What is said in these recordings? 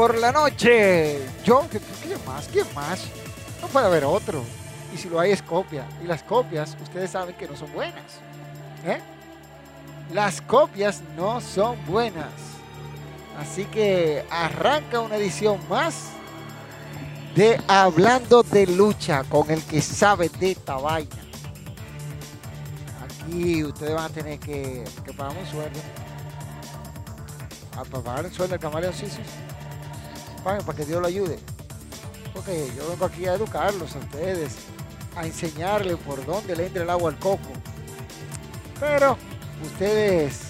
Por la noche. Yo, ¿qué, más? ¿Quién más? No puede haber otro. Y si lo hay es copia. Y las copias, ustedes saben que no son buenas. ¿eh? Las copias no son buenas. Así que arranca una edición más de Hablando de Lucha con el que sabe de esta vaina. Aquí ustedes van a tener que, que pagar un sueldo a pagar el sueldo del camaleón, sí, sí. Para que Dios lo ayude. Porque yo vengo aquí a educarlos a ustedes, a enseñarles por dónde le entra el agua al coco. Pero ustedes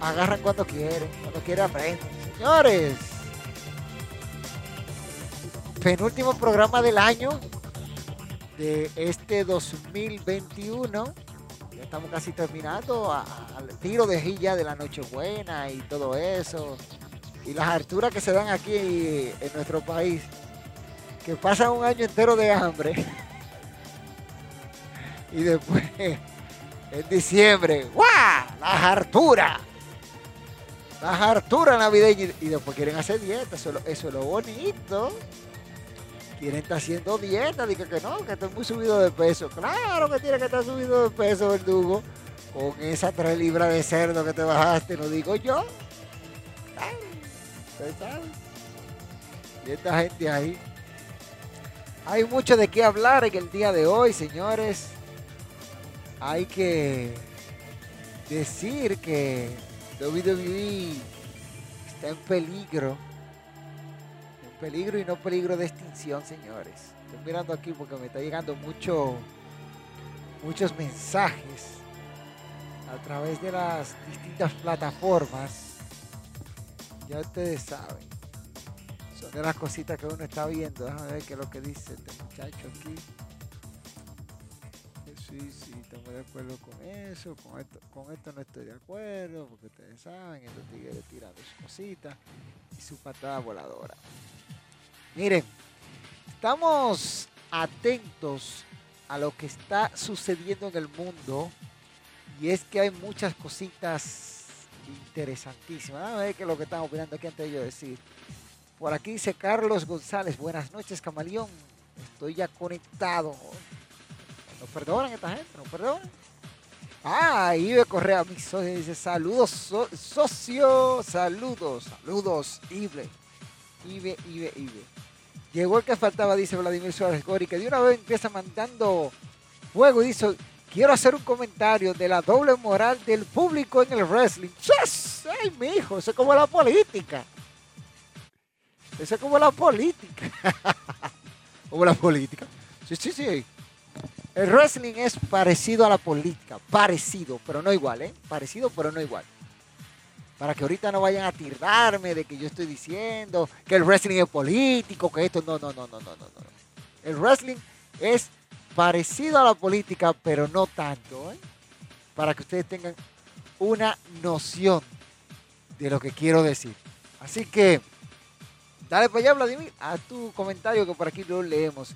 agarran cuando quieren, cuando quieren aprenden. Señores, penúltimo programa del año de este 2021 estamos casi terminando al tiro de Gilla de la Nochebuena y todo eso. Y las alturas que se dan aquí en nuestro país, que pasan un año entero de hambre. y después, en diciembre, ¡guau! Las harturas. Las harturas navideñas. Y después quieren hacer dieta. Eso, es lo bonito quieren estar haciendo dieta, dice que no, que estoy muy subido de peso. Claro que tiene que estar subido de peso, verdugo. Con esa tres libras de cerdo que te bajaste, no digo yo. Y esta gente ahí. Hay mucho de qué hablar en el día de hoy, señores. Hay que decir que WWE está en peligro Peligro y no peligro de extinción, señores. Estoy mirando aquí porque me está llegando mucho, muchos mensajes a través de las distintas plataformas. Ya ustedes saben. Son de las cositas que uno está viendo. Déjame ver qué es lo que dice este muchacho aquí. Sí, sí, estamos de acuerdo con eso. Con esto, con esto no estoy de acuerdo. Porque ustedes saben, estos tigres tirando sus cositas y su patada voladora. Miren, estamos atentos a lo que está sucediendo en el mundo y es que hay muchas cositas interesantísimas. A ver qué es lo que estamos opinando aquí antes de yo decir. Por aquí dice Carlos González, buenas noches Camaleón, estoy ya conectado. No perdonen esta gente, no perdonen. Ah, Ibe Correa, mi socio, dice saludos socio, saludos, saludos, Ibe. Ibe, Ibe, Ibe. Llegó el que faltaba, dice Vladimir Suárez Gori, que de una vez empieza mandando fuego y dice, quiero hacer un comentario de la doble moral del público en el wrestling. ¡Yes! ¡Ay, mi hijo! Eso es como la política. Eso es como la política. Como la política. Sí, sí, sí. El wrestling es parecido a la política. Parecido, pero no igual, ¿eh? Parecido, pero no igual. Para que ahorita no vayan a tirarme de que yo estoy diciendo que el wrestling es político, que esto. No, no, no, no, no, no. no. El wrestling es parecido a la política, pero no tanto, ¿eh? Para que ustedes tengan una noción de lo que quiero decir. Así que, dale para allá, Vladimir, a tu comentario que por aquí lo leemos.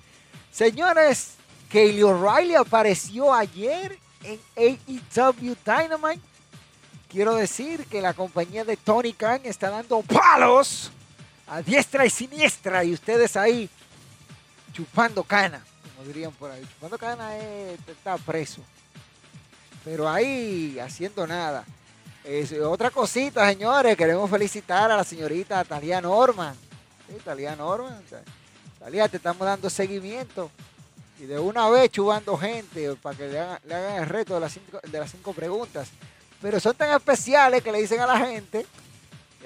Señores, Kaylee O'Reilly apareció ayer en AEW Dynamite. Quiero decir que la compañía de Tony Khan está dando palos a diestra y siniestra y ustedes ahí chupando cana, dirían por ahí. Chupando cana es, está preso. Pero ahí haciendo nada. Es, otra cosita, señores, queremos felicitar a la señorita Talia Norman. Sí, Talia Norman. Talia, te estamos dando seguimiento. Y de una vez chubando gente para que le hagan, le hagan el reto de las, cinco, de las cinco preguntas. Pero son tan especiales que le dicen a la gente,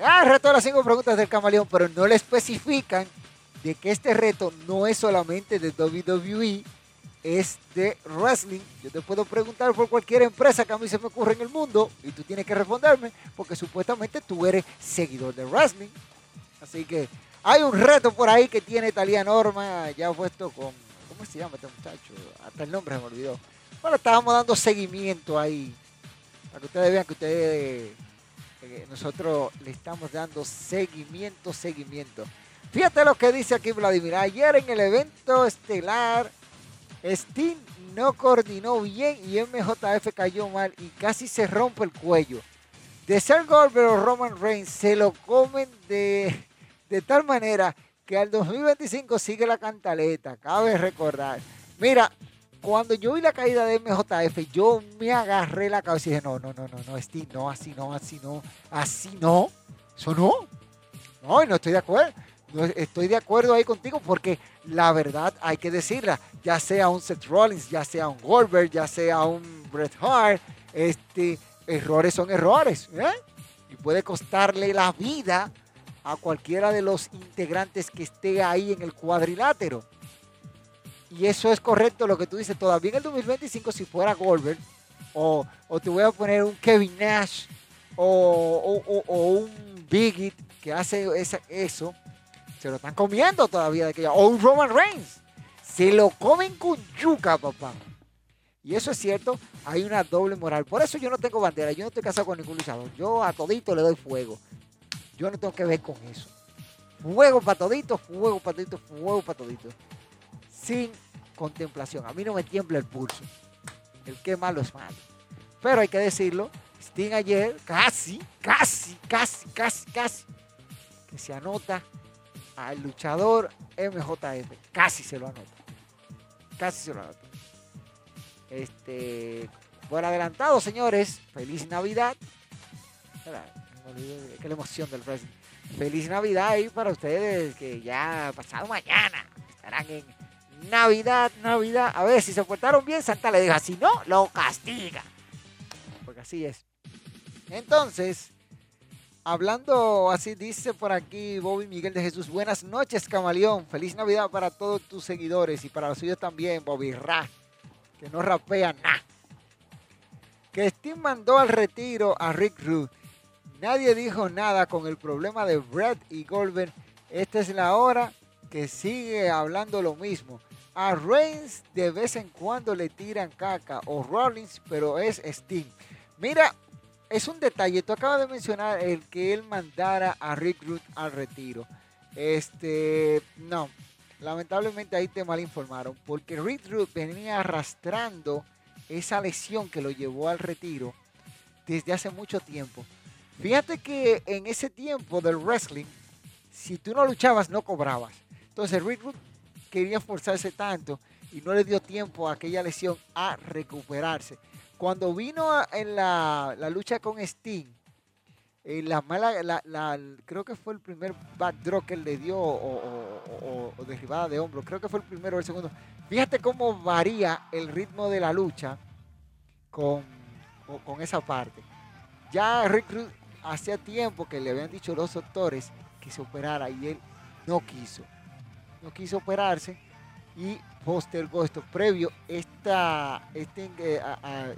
ah, el reto de las cinco preguntas del camaleón, pero no le especifican de que este reto no es solamente de WWE, es de wrestling. Yo te puedo preguntar por cualquier empresa que a mí se me ocurre en el mundo y tú tienes que responderme porque supuestamente tú eres seguidor de wrestling. Así que hay un reto por ahí que tiene Talia Norma, ya puesto con, ¿cómo se llama este muchacho? Hasta el nombre se me olvidó. Bueno, estábamos dando seguimiento ahí, para que ustedes vean que ustedes, eh, nosotros le estamos dando seguimiento, seguimiento. Fíjate lo que dice aquí Vladimir. Ayer en el evento estelar, Steam no coordinó bien y MJF cayó mal y casi se rompe el cuello. De ser Goldberg o Roman Reigns se lo comen de, de tal manera que al 2025 sigue la cantaleta. Cabe recordar. Mira, cuando yo vi la caída de MJF, yo me agarré la cabeza y dije, no, no, no, no, no, Steve, no, así no, así no, así no. Eso no. No, y no estoy de acuerdo. Estoy de acuerdo ahí contigo porque la verdad hay que decirla, ya sea un Seth Rollins, ya sea un Goldberg, ya sea un Bret Hart, este, errores son errores. ¿eh? Y puede costarle la vida a cualquiera de los integrantes que esté ahí en el cuadrilátero. Y eso es correcto lo que tú dices. Todavía en el 2025, si fuera Goldberg, o, o te voy a poner un Kevin Nash, o, un Biggie que hace eso, se lo están comiendo todavía de aquella. O un Roman Reigns. Se lo comen con yuca, papá. Y eso es cierto, hay una doble moral. Por eso yo no tengo bandera, yo no estoy casado con ningún luchador. Yo a todito le doy fuego. Yo no tengo que ver con eso. Fuego para todito, fuego para todito, fuego para todito. Sin contemplación. A mí no me tiembla el pulso. El que malo es malo. Pero hay que decirlo, Sting ayer casi, casi, casi, casi, casi, que se anota al luchador MJF. Casi se lo anota. Casi se lo anota. Este, por adelantado, señores, feliz Navidad. Que la emoción del wrestling. Feliz Navidad ahí para ustedes que ya pasado mañana estarán en Navidad, Navidad. A ver, si se portaron bien, Santa le diga, si no, lo castiga. Porque así es. Entonces, Hablando así, dice por aquí Bobby Miguel de Jesús. Buenas noches, camaleón. Feliz Navidad para todos tus seguidores y para los suyos también, Bobby Ra. Que no rapea nada. Que Steve mandó al retiro a Rick Rude. Nadie dijo nada con el problema de Brett y Goldberg. Esta es la hora que sigue hablando lo mismo. A Reigns de vez en cuando le tiran caca o Rollins, pero es Sting. Mira, es un detalle. Tú acabas de mencionar el que él mandara a Rick Root al retiro. Este, no. Lamentablemente ahí te mal informaron. Porque Rick Root venía arrastrando esa lesión que lo llevó al retiro desde hace mucho tiempo. Fíjate que en ese tiempo del wrestling, si tú no luchabas, no cobrabas. Entonces Rick Root quería esforzarse tanto y no le dio tiempo a aquella lesión a recuperarse. Cuando vino en la, lucha con Sting, en la la, creo que fue el primer backdrop que él le dio o, derribada de hombro. Creo que fue el primero o el segundo. Fíjate cómo varía el ritmo de la lucha con, con esa parte. Ya Rick Rude hacía tiempo que le habían dicho los doctores que se operara y él no quiso. No quiso operarse y postergó esto previo esta, este, eh,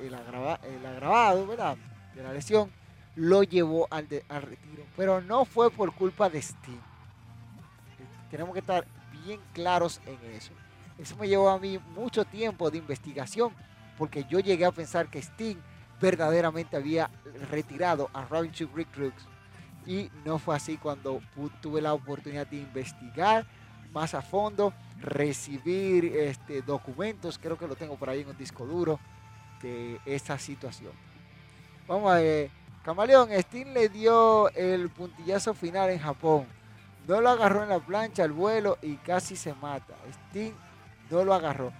el, agravado ¿verdad? de la lesión lo llevó al, al retiro, pero no fue por culpa de Sting. Tenemos que estar bien claros en eso. Eso me llevó a mí mucho tiempo de investigación, porque yo llegué a pensar que Sting verdaderamente había retirado a Robin Rick Crooks y no fue así cuando tuve la oportunidad de investigar más a fondo, recibir este, documentos, creo que lo tengo por ahí en un disco duro de esa situación. Vamos a ver, Camaleón, Sting le dio el puntillazo final en Japón. No lo agarró en la plancha, al vuelo y casi se mata. Sting no lo agarró.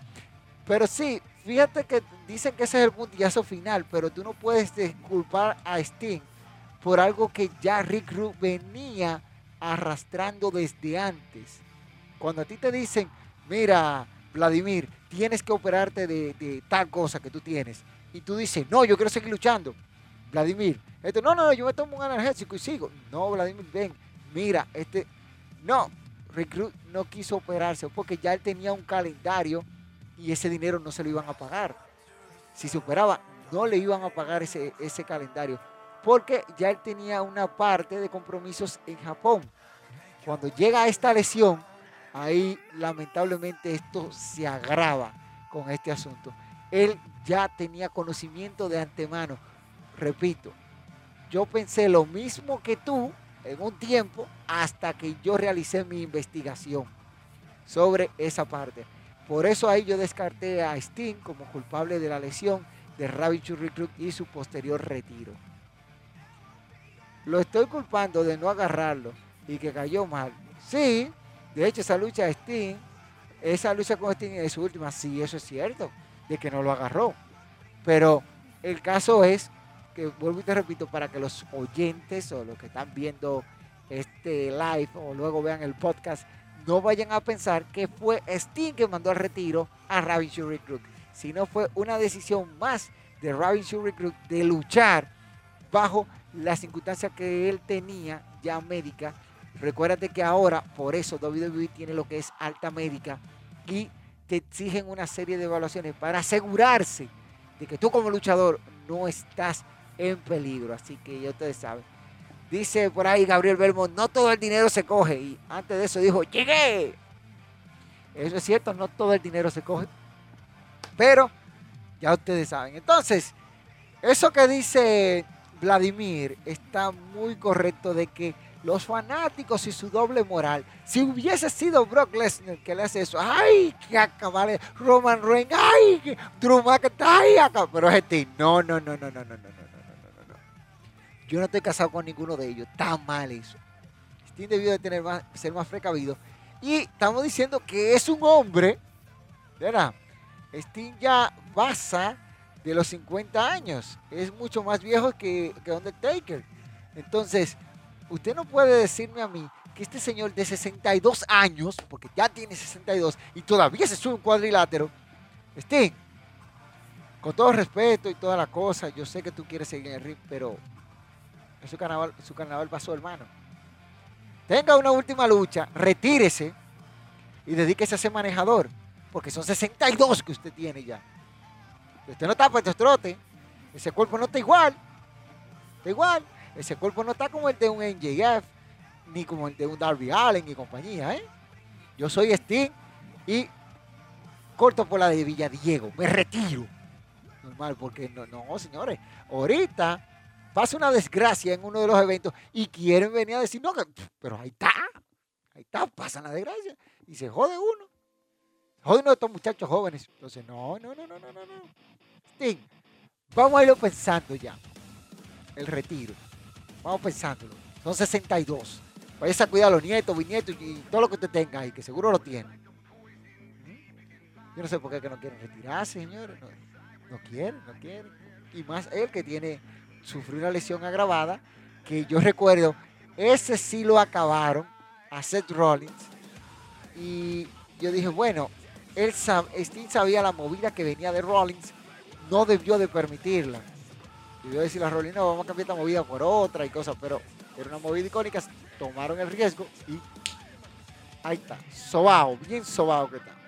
Pero sí, fíjate que dicen que ese es el puntillazo final, pero tú no puedes disculpar a Sting por algo que ya Rick Rude venía arrastrando desde antes. Cuando a ti te dicen, mira, Vladimir, tienes que operarte de, tal cosa que tú tienes, y tú dices, no, yo quiero seguir luchando. Vladimir, esto, no, no, yo me tomo un analgésico y sigo. No, Vladimir, ven, mira, este, no, Rick Rude no quiso operarse porque ya él tenía un calendario y ese dinero no se lo iban a pagar. Si se operaba, no le iban a pagar ese, ese calendario porque ya él tenía una parte de compromisos en Japón. Cuando llega esta lesión, ahí lamentablemente esto se agrava con este asunto. Él ya tenía conocimiento de antemano. Repito, yo pensé lo mismo que tú en un tiempo hasta que yo realicé mi investigación sobre esa parte. Por eso ahí yo descarté a Sting como culpable de la lesión de Ravi Churri y su posterior retiro lo estoy culpando de no agarrarlo y que cayó mal. Sí, de hecho esa lucha de Sting, esa lucha con Sting es su última, sí, eso es cierto, de que no lo agarró. Pero el caso es que, vuelvo y te repito, para que los oyentes o los que están viendo este live o luego vean el podcast, no vayan a pensar que fue Sting que mandó al retiro a Robin Shuri Crook, sino fue una decisión más de Robin Shuri Crook de luchar bajo la circunstancia que él tenía ya médica. Recuérdate que ahora, por eso WWE tiene lo que es alta médica y te exigen una serie de evaluaciones para asegurarse de que tú como luchador no estás en peligro. Así que ya ustedes saben. Dice por ahí Gabriel Belmont, no todo el dinero se coge. Y antes de eso dijo, llegué. Eso es cierto, no todo el dinero se coge. Pero ya ustedes saben. Entonces, eso que dice Vladimir está muy correcto de que los fanáticos y su doble moral, si hubiese sido Brock Lesnar que le hace eso, ay, que acabar Roman Reigns, ay, Drew McIntyre, pero es este, no, no, no, no, no, no, no, no, no, no, no. Yo no estoy casado con ninguno de ellos, está mal eso. Sting debió de tener más, ser más precavido. Y estamos diciendo que es un hombre, ¿verdad? Sting ya basa de los 50 años. Es mucho más viejo que, que Undertaker. Entonces, usted no puede decirme a mí que este señor de 62 años, porque ya tiene 62 y todavía se sube un cuadrilátero, Sting, con todo respeto y toda la cosa, yo sé que tú quieres seguir en el ring, pero su carnaval, su carnaval pasó, hermano. Tenga una última lucha, retírese y dedíquese a ser manejador, porque son 62 que usted tiene ya. Usted no está para estos trote. Ese cuerpo no está igual. Está igual. Ese cuerpo no está como el de un NJF, ni como el de un Darby Allen y compañía. ¿eh? Yo soy Sting y corto por la de Villadiego. Me retiro. Normal, porque no, no, señores. Ahorita pasa una desgracia en uno de los eventos y quieren venir a decir, no, pero ahí está. Ahí está, pasa la desgracia. Y se jode uno. Joder, uno de estos muchachos jóvenes. Entonces, no, no, no, no, no, no. Sting, vamos a irlo pensando ya. El retiro. Vamos pensándolo. Son 62. Vaya a cuidar a los nietos, bisnietos y todo lo que usted tenga ahí, que seguro lo tiene. Yo no sé por qué que no quieren retirarse, señores. No, no quieren, no quieren. Y más él que tiene, sufrió una lesión agravada, que yo recuerdo, ese sí lo acabaron a Seth Rollins. Y yo dije, bueno, él Sting sabía la movida que venía de Rollins, no debió de permitirla. Debió decirle a Rollins, no, vamos a cambiar esta movida por otra y cosas, pero era una movida icónica, tomaron el riesgo y ahí está, sobao, bien sobao que está.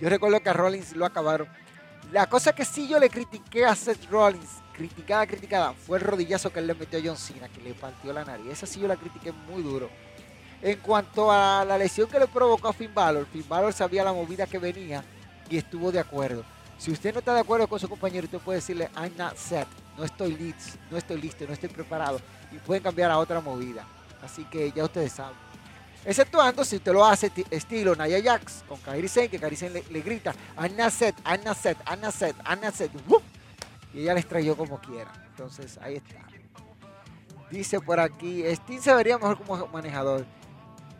Yo recuerdo que a Rollins lo acabaron. La cosa que sí yo le critiqué a Seth Rollins, criticada, criticada, fue el rodillazo que él le metió a John Cena, que le partió la nariz. Esa sí yo la critiqué muy duro. En cuanto a la lesión que le provocó a Finn Balor, Finn Balor sabía la movida que venía y estuvo de acuerdo. Si usted no está de acuerdo con su compañero, usted puede decirle, I'm not set, no estoy listo, no estoy listo, no estoy preparado. Y pueden cambiar a otra movida. Así que ya ustedes saben. Exceptuando si usted lo hace estilo Naya Jax con Kairi Sen, que Kairi Sen le, grita, I'm not set, I'm not set, I'm not set, I'm not set. Y ella le estrelló como quiera. Entonces, ahí está. Dice por aquí, Steam se vería mejor como manejador.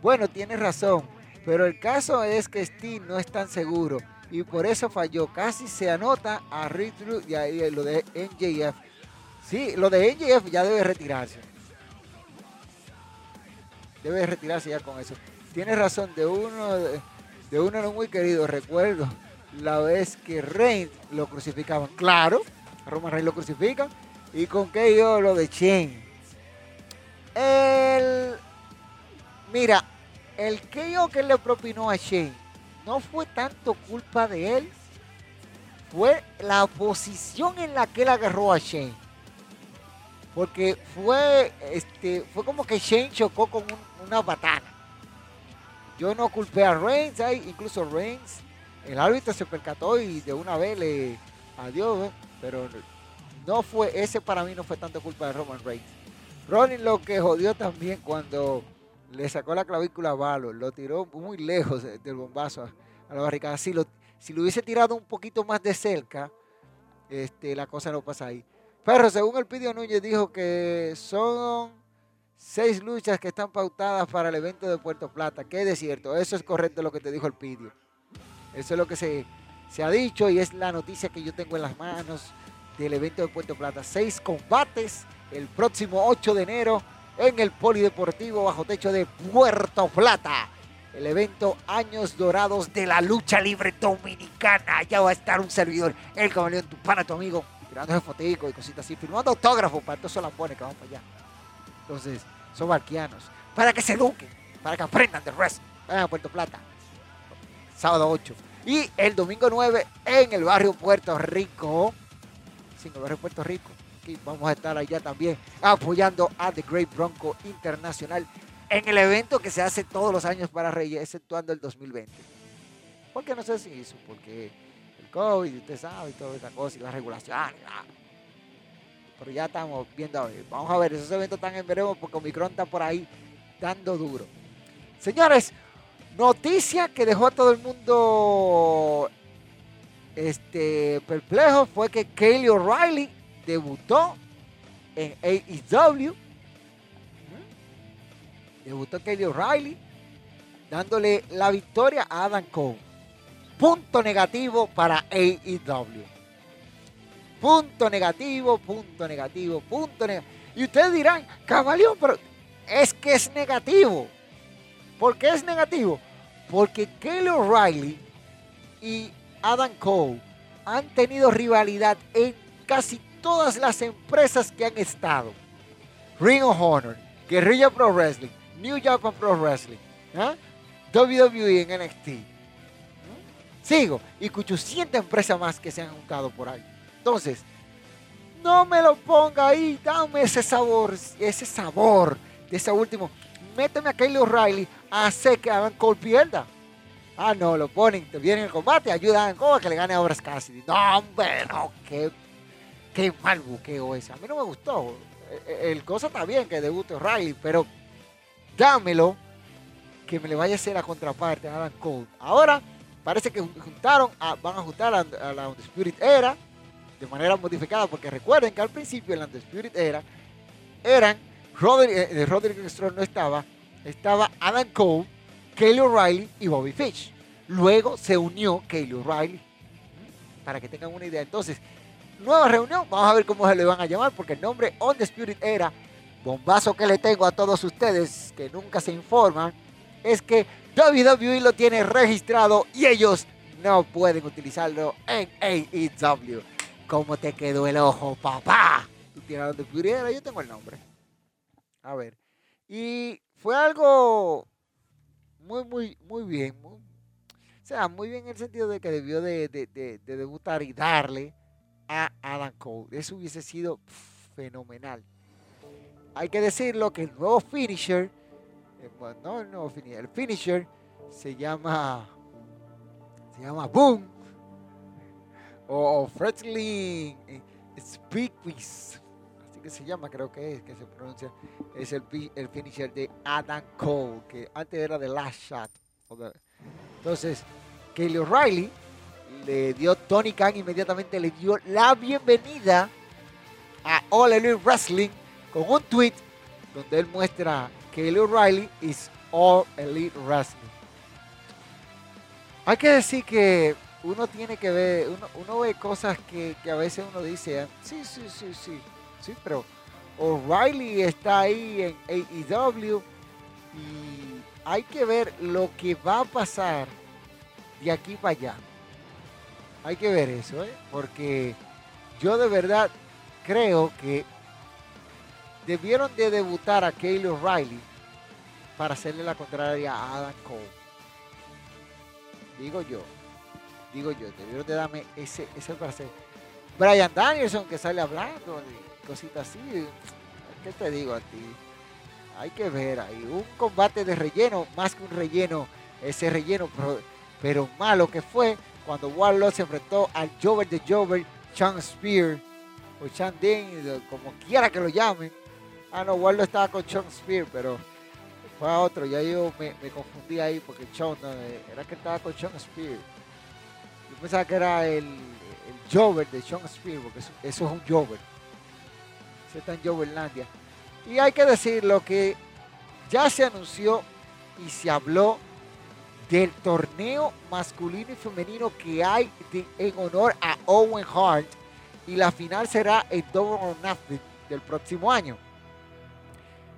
Bueno, tiene razón. Pero el caso es que Steam no es tan seguro y por eso falló. Casi se anota a Rick y ahí lo de NJF. Sí, lo de NJF ya debe retirarse. Debe retirarse ya con eso. Tienes razón, de uno de, uno no muy querido, recuerdo la vez que Reigns lo crucificaban. Claro, a Roman Reigns lo crucifican. Y con qué yo lo de Shane. El. Mira, el KO que le propinó a Shane no fue tanto culpa de él, fue la posición en la que él agarró a Shane. Porque fue, este, fue como que Shane chocó con una batana. Yo no culpé a Reigns, incluso Reigns, el árbitro se percató y de una vez le adiós, pero no fue, ese para mí no fue tanto culpa de Roman Reigns. Rollins lo que jodió también cuando le sacó la clavícula a Valor, lo tiró muy lejos del bombazo a, la barricada. Si lo, si lo hubiese tirado un poquito más de cerca, este, la cosa no pasa ahí. Pero según el Pidio Núñez dijo que son seis luchas que están pautadas para el evento de Puerto Plata, que es cierto, eso es correcto lo que te dijo el Pidio. Eso es lo que se, se ha dicho y es la noticia que yo tengo en las manos del evento de Puerto Plata. Seis combates el próximo 8 de enero en el Polideportivo bajo techo de Puerto Plata. El evento Años Dorados de la Lucha Libre Dominicana. Ya va a estar un servidor, el camaleón, tu pana, tu amigo, tirando fotico y cositas así, firmando autógrafos para todos la pone que vamos para allá. Entonces, son barquianos. Para que se eduquen, para que aprendan de resto. Vayan a Puerto Plata. Sábado 8. Y el domingo 9 en el barrio Puerto Rico. Sí, en el barrio Puerto Rico vamos a estar allá también apoyando a The Great Bronco Internacional en el evento que se hace todos los años para Reyes, exceptuando el 2020. Porque no sé si hizo, porque el COVID, usted sabe, y toda esa cosa, y las regulaciones. Pero ya estamos viendo a ver. Vamos a ver, esos eventos están en veremos porque Omicron está por ahí dando duro. Señores, noticia que dejó a todo el mundo este, perplejo fue que Kaylee O'Reilly debutó en AEW. Debutó Kelly O'Reilly, dándole la victoria a Adam Cole. Punto negativo para AEW. Punto negativo, punto negativo, punto negativo. Y ustedes dirán, caballón, pero es que es negativo. ¿Por qué es negativo? Porque Kelly O'Reilly y Adam Cole han tenido rivalidad en casi todas las empresas que han estado. Ring of Honor, Guerrilla Pro Wrestling, New Japan Pro Wrestling, ¿ah? WWE en NXT. Sigo, y 800 empresas más que se han juntado por ahí. Entonces, no me lo ponga ahí, dame ese sabor, ese sabor de ese último. Méteme a Kyle O'Reilly a hacer que hagan Cole pierda. Ah, no, lo ponen, te vienen el combate, ayudan a que le gane a Obras Cassidy. No, hombre, no, qué qué mal buqueo ese. A mí no me gustó. E, e, el cosa está bien que debute O'Reilly, pero dámelo que me le vaya a hacer la contraparte a Adam Cole. Ahora parece que juntaron, van a juntar a, la Undisputed Era de manera modificada, porque recuerden que al principio en la Undisputed Era eran Roderick, eh, Roderick Strong no estaba, estaba Adam Cole, Kelly O'Reilly y Bobby Fish. Luego se unió Kelly O'Reilly, para que tengan una idea. Entonces, nueva reunión. Vamos a ver cómo se le van a llamar, porque el nombre On the Spirit era, bombazo que le tengo a todos ustedes que nunca se informan, es que WWE lo tiene registrado y ellos no pueden utilizarlo en AEW. ¿Cómo te quedó el ojo, papá? Tú tienes On the Spirit era, yo tengo el nombre. A ver. Y fue algo muy, muy, muy bien. O sea, muy bien en el sentido de que debió de, debutar y darle a Adam Cole. Eso hubiese sido fenomenal. Hay que decirlo que el nuevo finisher, eh, bueno, no el nuevo finisher, el finisher se llama, se llama Boom o Fretley Speakwiz que se llama, creo que es, que se pronuncia, es el, el finisher de Adam Cole, que antes era de Last Shot. Entonces, Kelly O'Reilly le dio, Tony Khan inmediatamente le dio la bienvenida a All Elite Wrestling con un tweet donde él muestra que Kelly O'Reilly is All Elite Wrestling. Hay que decir que uno tiene que ver, uno, ve cosas que, que, a veces uno dice, sí, sí, sí, sí, sí, pero O'Reilly está ahí en AEW y hay que ver lo que va a pasar de aquí para allá. Hay que ver eso, ¿eh? porque yo de verdad creo que debieron de debutar a Kaylee O'Reilly para hacerle la contraria a Adam Cole. Digo yo, digo yo, debieron de darme ese, ese para hacer. Brian Danielson que sale hablando cositas así. ¿Qué te digo a ti? Hay que ver ahí. Un combate de relleno, más que un relleno, ese relleno, pero, malo que fue cuando Warlock se enfrentó al Jover de Jover, Chan Spear, o Chan Ding, como quiera que lo llamen. Ah, no, Warlock estaba con Chan Spear, pero fue a otro. Ya yo me, confundí ahí porque Chan, era que estaba con Chan Spear. Yo pensaba que era el, Jover de Chan Spear, porque eso, eso es un Jover está en Joverlandia. Y hay que decirlo que ya se anunció y se habló del torneo masculino y femenino que hay en honor a Owen Hart y la final será el Double or Nothing del próximo año.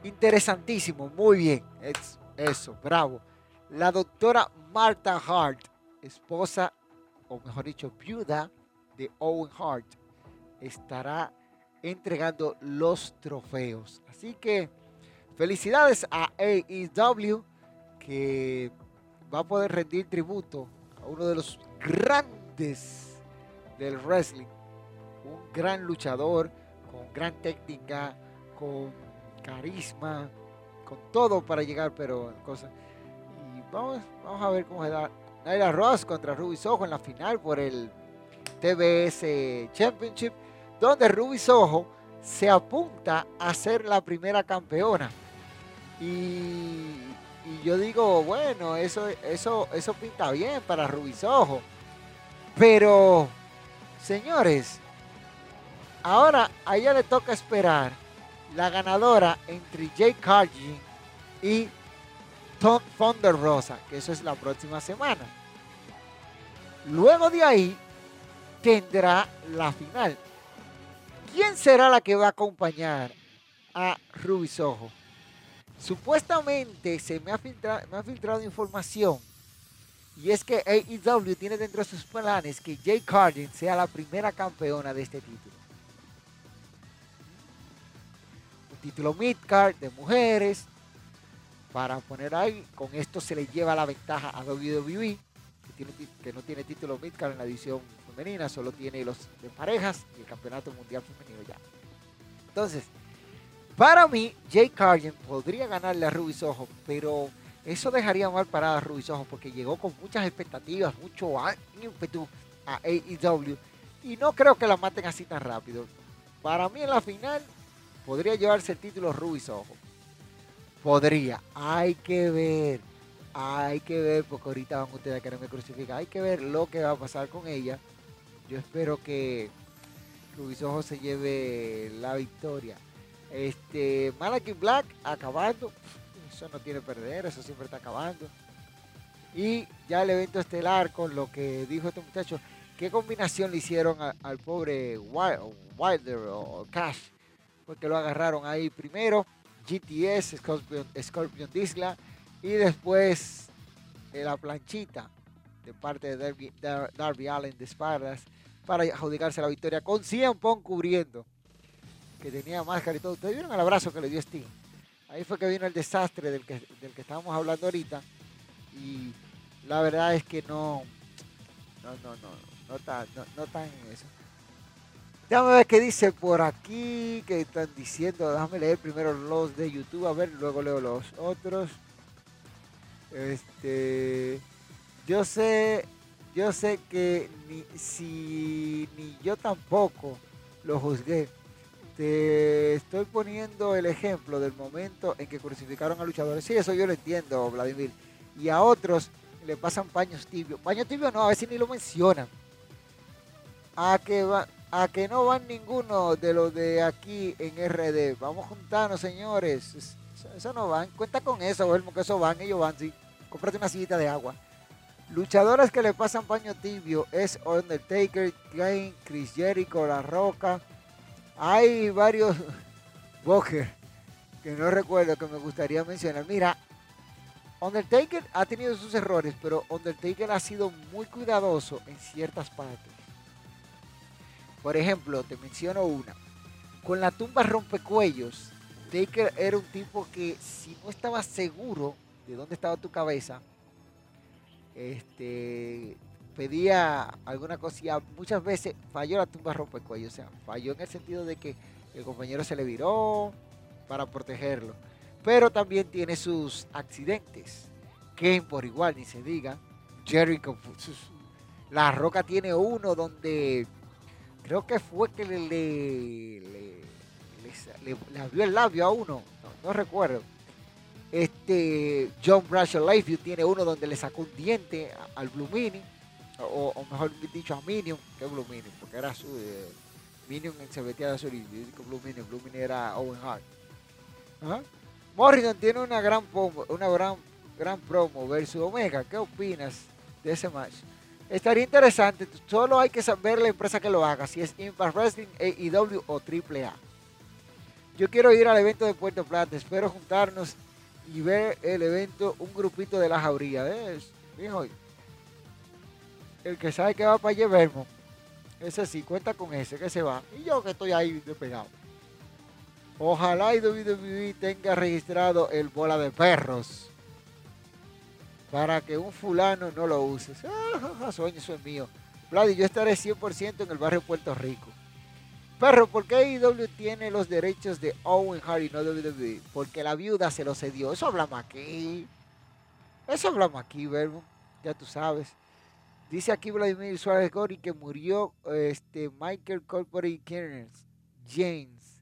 Interesantísimo, muy bien, es, eso, bravo. La doctora Martha Hart, esposa, o mejor dicho, viuda de Owen Hart, estará entregando los trofeos. Así que felicidades a AEW que va a poder rendir tributo a uno de los grandes del wrestling. Un gran luchador, con gran técnica, con carisma, con todo para llegar, pero cosas. Y vamos, vamos a ver cómo se da Naira Ross contra Ruby Soho en la final por el TBS Championship donde Ruby Soho se apunta a ser la primera campeona. Y, yo digo, bueno, eso, eso, eso pinta bien para Ruby Soho. Pero, señores, ahora a ella le toca esperar la ganadora entre Jay Cargill y Tom Thunder Rosa, que eso es la próxima semana. Luego de ahí tendrá la final. ¿Quién será la que va a acompañar a Ruby Soho? Supuestamente se me ha, filtrado, información y es que AEW tiene dentro de sus planes que Jay Cardin sea la primera campeona de este título. Un título midcard de mujeres para poner ahí. Con esto se le lleva la ventaja a WWE que, no tiene título midcard en la edición femenina, solo tiene los de parejas y el campeonato mundial femenino ya. Entonces, para mí, Jay Carden podría ganarle a Ruby Soho, pero eso dejaría mal parada a Ruby Soho porque llegó con muchas expectativas, mucho ímpetu a AEW y no creo que la maten así tan rápido. Para mí en la final podría llevarse el título Ruby Soho. Podría, hay que ver, hay que ver, porque ahorita van ustedes a quererme crucificar, hay que ver lo que va a pasar con ella yo espero que Rubisojo se lleve la victoria. Este, Malachi Black acabando. Eso no tiene perder, eso siempre está acabando. Y ya el evento estelar con lo que dijo este muchacho. ¿Qué combinación le hicieron al pobre Wilder o Cash? Porque lo agarraron ahí primero. GTS, Scorpion, Disla. Y después eh, la planchita de parte de Darby, Allen de espaldas para adjudicarse la victoria con 100 Pong cubriendo, que tenía máscara y todo. Ustedes vieron el abrazo que le dio Sting. Ahí fue que vino el desastre del que, del que estábamos hablando ahorita. Y la verdad es que no, no, no, no, no está, no, en eso. Déjame ver qué dice por aquí, que están diciendo. Déjame leer primero los de YouTube, a ver, luego leo los otros. Este, yo sé, yo sé que ni, si ni yo tampoco lo juzgué. Te estoy poniendo el ejemplo del momento en que crucificaron a luchadores. Sí, eso yo lo entiendo, Vladimir. Y a otros le pasan paños tibios. Paños tibios no, a veces ni lo mencionan. A que, a que no van ninguno de los de aquí en RD. Vamos juntarnos, señores. Eso, no van. Cuenta con eso, Belmo, que eso van. Ellos van, sí. Cómprate una sillita de agua. Luchadores que le pasan paño tibio es Undertaker, Kane, Chris Jericho, La Roca. Hay varios Walker que no recuerdo que me gustaría mencionar. Mira, Undertaker ha tenido sus errores, pero Undertaker ha sido muy cuidadoso en ciertas partes. Por ejemplo, te menciono una. Con la tumba rompecuellos, Taker era un tipo que si no estaba seguro de dónde estaba tu cabeza, este, pedía alguna cosilla. Muchas veces falló la tumba rompecuellos. O sea, falló en el sentido de que el compañero se le viró para protegerlo. Pero también tiene sus accidentes. Kane por igual, ni se diga. Jericho, la Roca tiene uno donde creo que fue que le, le, abrió el labio a uno, no, recuerdo. Este John Bradshaw Layfield tiene uno donde le sacó un diente al Blue Mini, o, mejor dicho a Minion, que Blue Mini, porque era su eh, Minion se metía de azul y Blue Mini, Blue Mini era Owen Hart. Morrison tiene una gran promo, una gran, gran promo versus Omega. ¿Qué opinas de ese match? Estaría interesante, solo hay que saber la empresa que lo haga, si es Impact Wrestling, AEW o AAA. Yo quiero ir al evento de Puerto Plata, espero juntarnos y ver el evento, un grupito de la jauría. El que sabe que va para allá, ese sí, cuenta con ese, que se va. Y yo que estoy ahí despegado. Ojalá y WWE tenga registrado el bola de perros para que un fulano no lo use. Ah, sueño, eso es mío. Vladi, yo estaré 100% en el barrio Puerto Rico. Perro, ¿por qué AEW tiene los derechos de Owen Hart y no WWE? Porque la viuda se los cedió. Eso hablamos aquí. Eso hablamos aquí, verbo. Ya tú sabes. Dice aquí Vladimir Suárez Gori que murió este, Michael Corpory James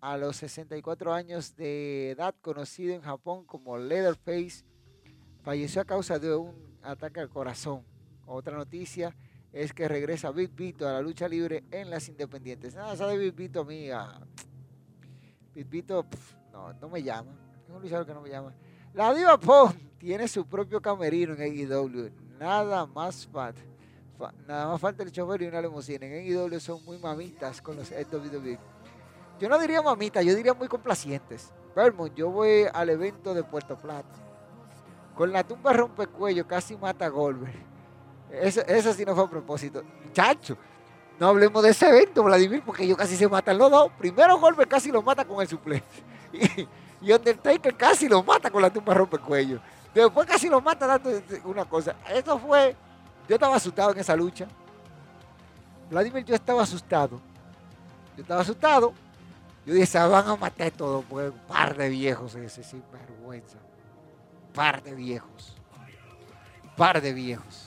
a los 64 años de edad, conocido en Japón como Leatherface falleció a causa de un ataque al corazón. Otra noticia es que regresa Big Vito a la lucha libre en las independientes. Nada, esa de Big Vito, amiga. Big Vito, no, no me llama. Es un luchador que no me llama. La Diva Pong tiene su propio camerino en AEW. Nada más falta. nada más falta el chofer y una limusina. En AEW son muy mamitas con los WWE. Yo no diría mamitas, yo diría muy complacientes. Vermont, yo voy al evento de Puerto Plata con la tumba rompecuello casi mata a Goldberg. Eso, sí no fue a propósito. Muchacho, no hablemos de ese evento, Vladimir, porque ellos casi se matan los dos. Primero Goldberg casi lo mata con el suplente. Y, Undertaker casi lo mata con la tumba rompecuello. Después casi lo mata dando una cosa. Eso fue. Yo estaba asustado en esa lucha. Vladimir, yo estaba asustado. Yo estaba asustado. Yo dije, van a matar todos, pues, un par de viejos ese, sin vergüenza par de viejos, par de viejos,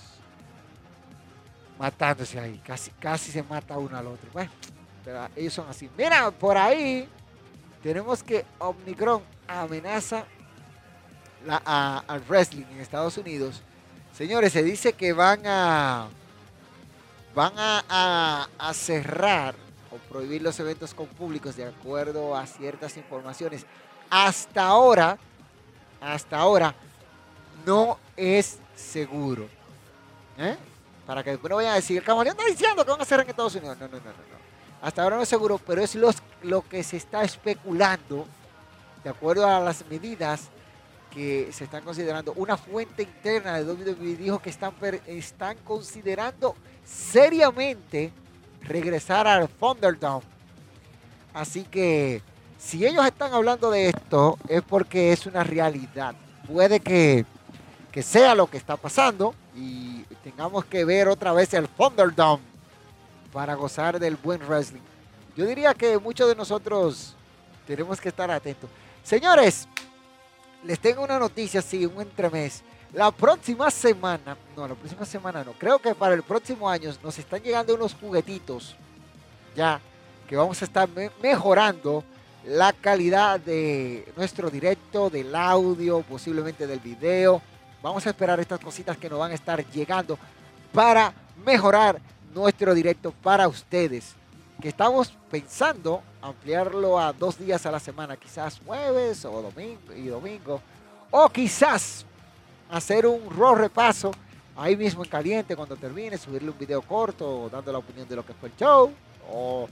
matándose ahí, casi, casi se mata uno al otro. Bueno, pero ellos son así. Mira, por ahí tenemos que Omnicron amenaza al wrestling en Estados Unidos. Señores, se dice que van a van a, cerrar o prohibir los eventos con públicos de acuerdo a ciertas informaciones. Hasta ahora, hasta ahora no es seguro. ¿Eh? Para que después no vayan a decir, el camaleón está diciendo que van a hacer en Estados Unidos. No, no, no, no. no. Hasta ahora no es seguro, pero es los, lo que se está especulando, de acuerdo a las medidas que se están considerando. Una fuente interna de WWE dijo que están, están considerando seriamente regresar al Thunderdome. Así que si ellos están hablando de esto es porque es una realidad. Puede que que sea lo que está pasando y tengamos que ver otra vez el Thunderdome para gozar del buen wrestling. Yo diría que muchos de nosotros tenemos que estar atentos. Señores, les tengo una noticia, sí, un entremés. La próxima semana, no, la próxima semana no, creo que para el próximo año nos están llegando unos juguetitos, ya, que vamos a estar mejorando la calidad de nuestro directo, del audio, posiblemente del video. Vamos a esperar estas cositas que nos van a estar llegando para mejorar nuestro directo para ustedes. Que estamos pensando ampliarlo a dos días a la semana, quizás jueves o domingo y domingo. O quizás hacer un raw repaso ahí mismo en caliente cuando termine, subirle un video corto dando la opinión de lo que fue el show. O,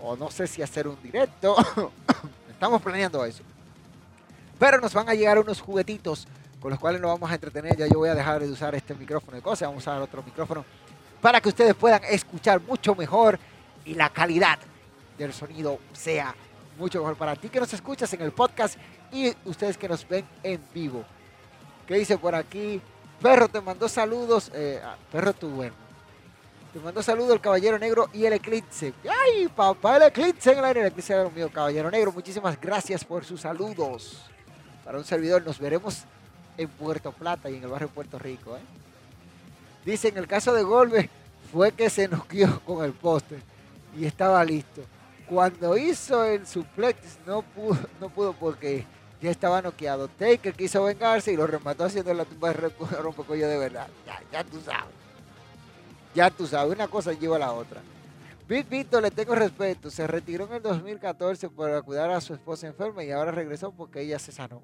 o no sé si hacer un directo. Estamos planeando eso. Pero nos van a llegar unos juguetitos con los cuales nos vamos a entretener. Ya yo voy a dejar de usar este micrófono de cosas, vamos a usar otro micrófono para que ustedes puedan escuchar mucho mejor y la calidad del sonido sea mucho mejor para ti que nos escuchas en el podcast y ustedes que nos ven en vivo. ¿Qué dice por aquí? Perro te mandó saludos. Eh, ah, perro tu bueno. Te mandó saludos el Caballero Negro y el Eclipse. ¡Ay, papá! El Eclipse en el aire. El Eclipse era mío, Caballero Negro. Muchísimas gracias por sus saludos. Para un servidor, nos veremos en Puerto Plata y en el barrio Puerto Rico. ¿eh? Dice, en el caso de Golbe, fue que se noqueó con el póster y estaba listo. Cuando hizo el suplex no pudo, no pudo porque ya estaba noqueado. Taker quiso vengarse y lo remató haciendo la tumba de rompecuello de verdad. Ya, ya tú sabes. Ya tú sabes, una cosa lleva a la otra. Big Vito le tengo respeto. Se retiró en el 2014 para cuidar a su esposa enferma y ahora regresó porque ella se sanó.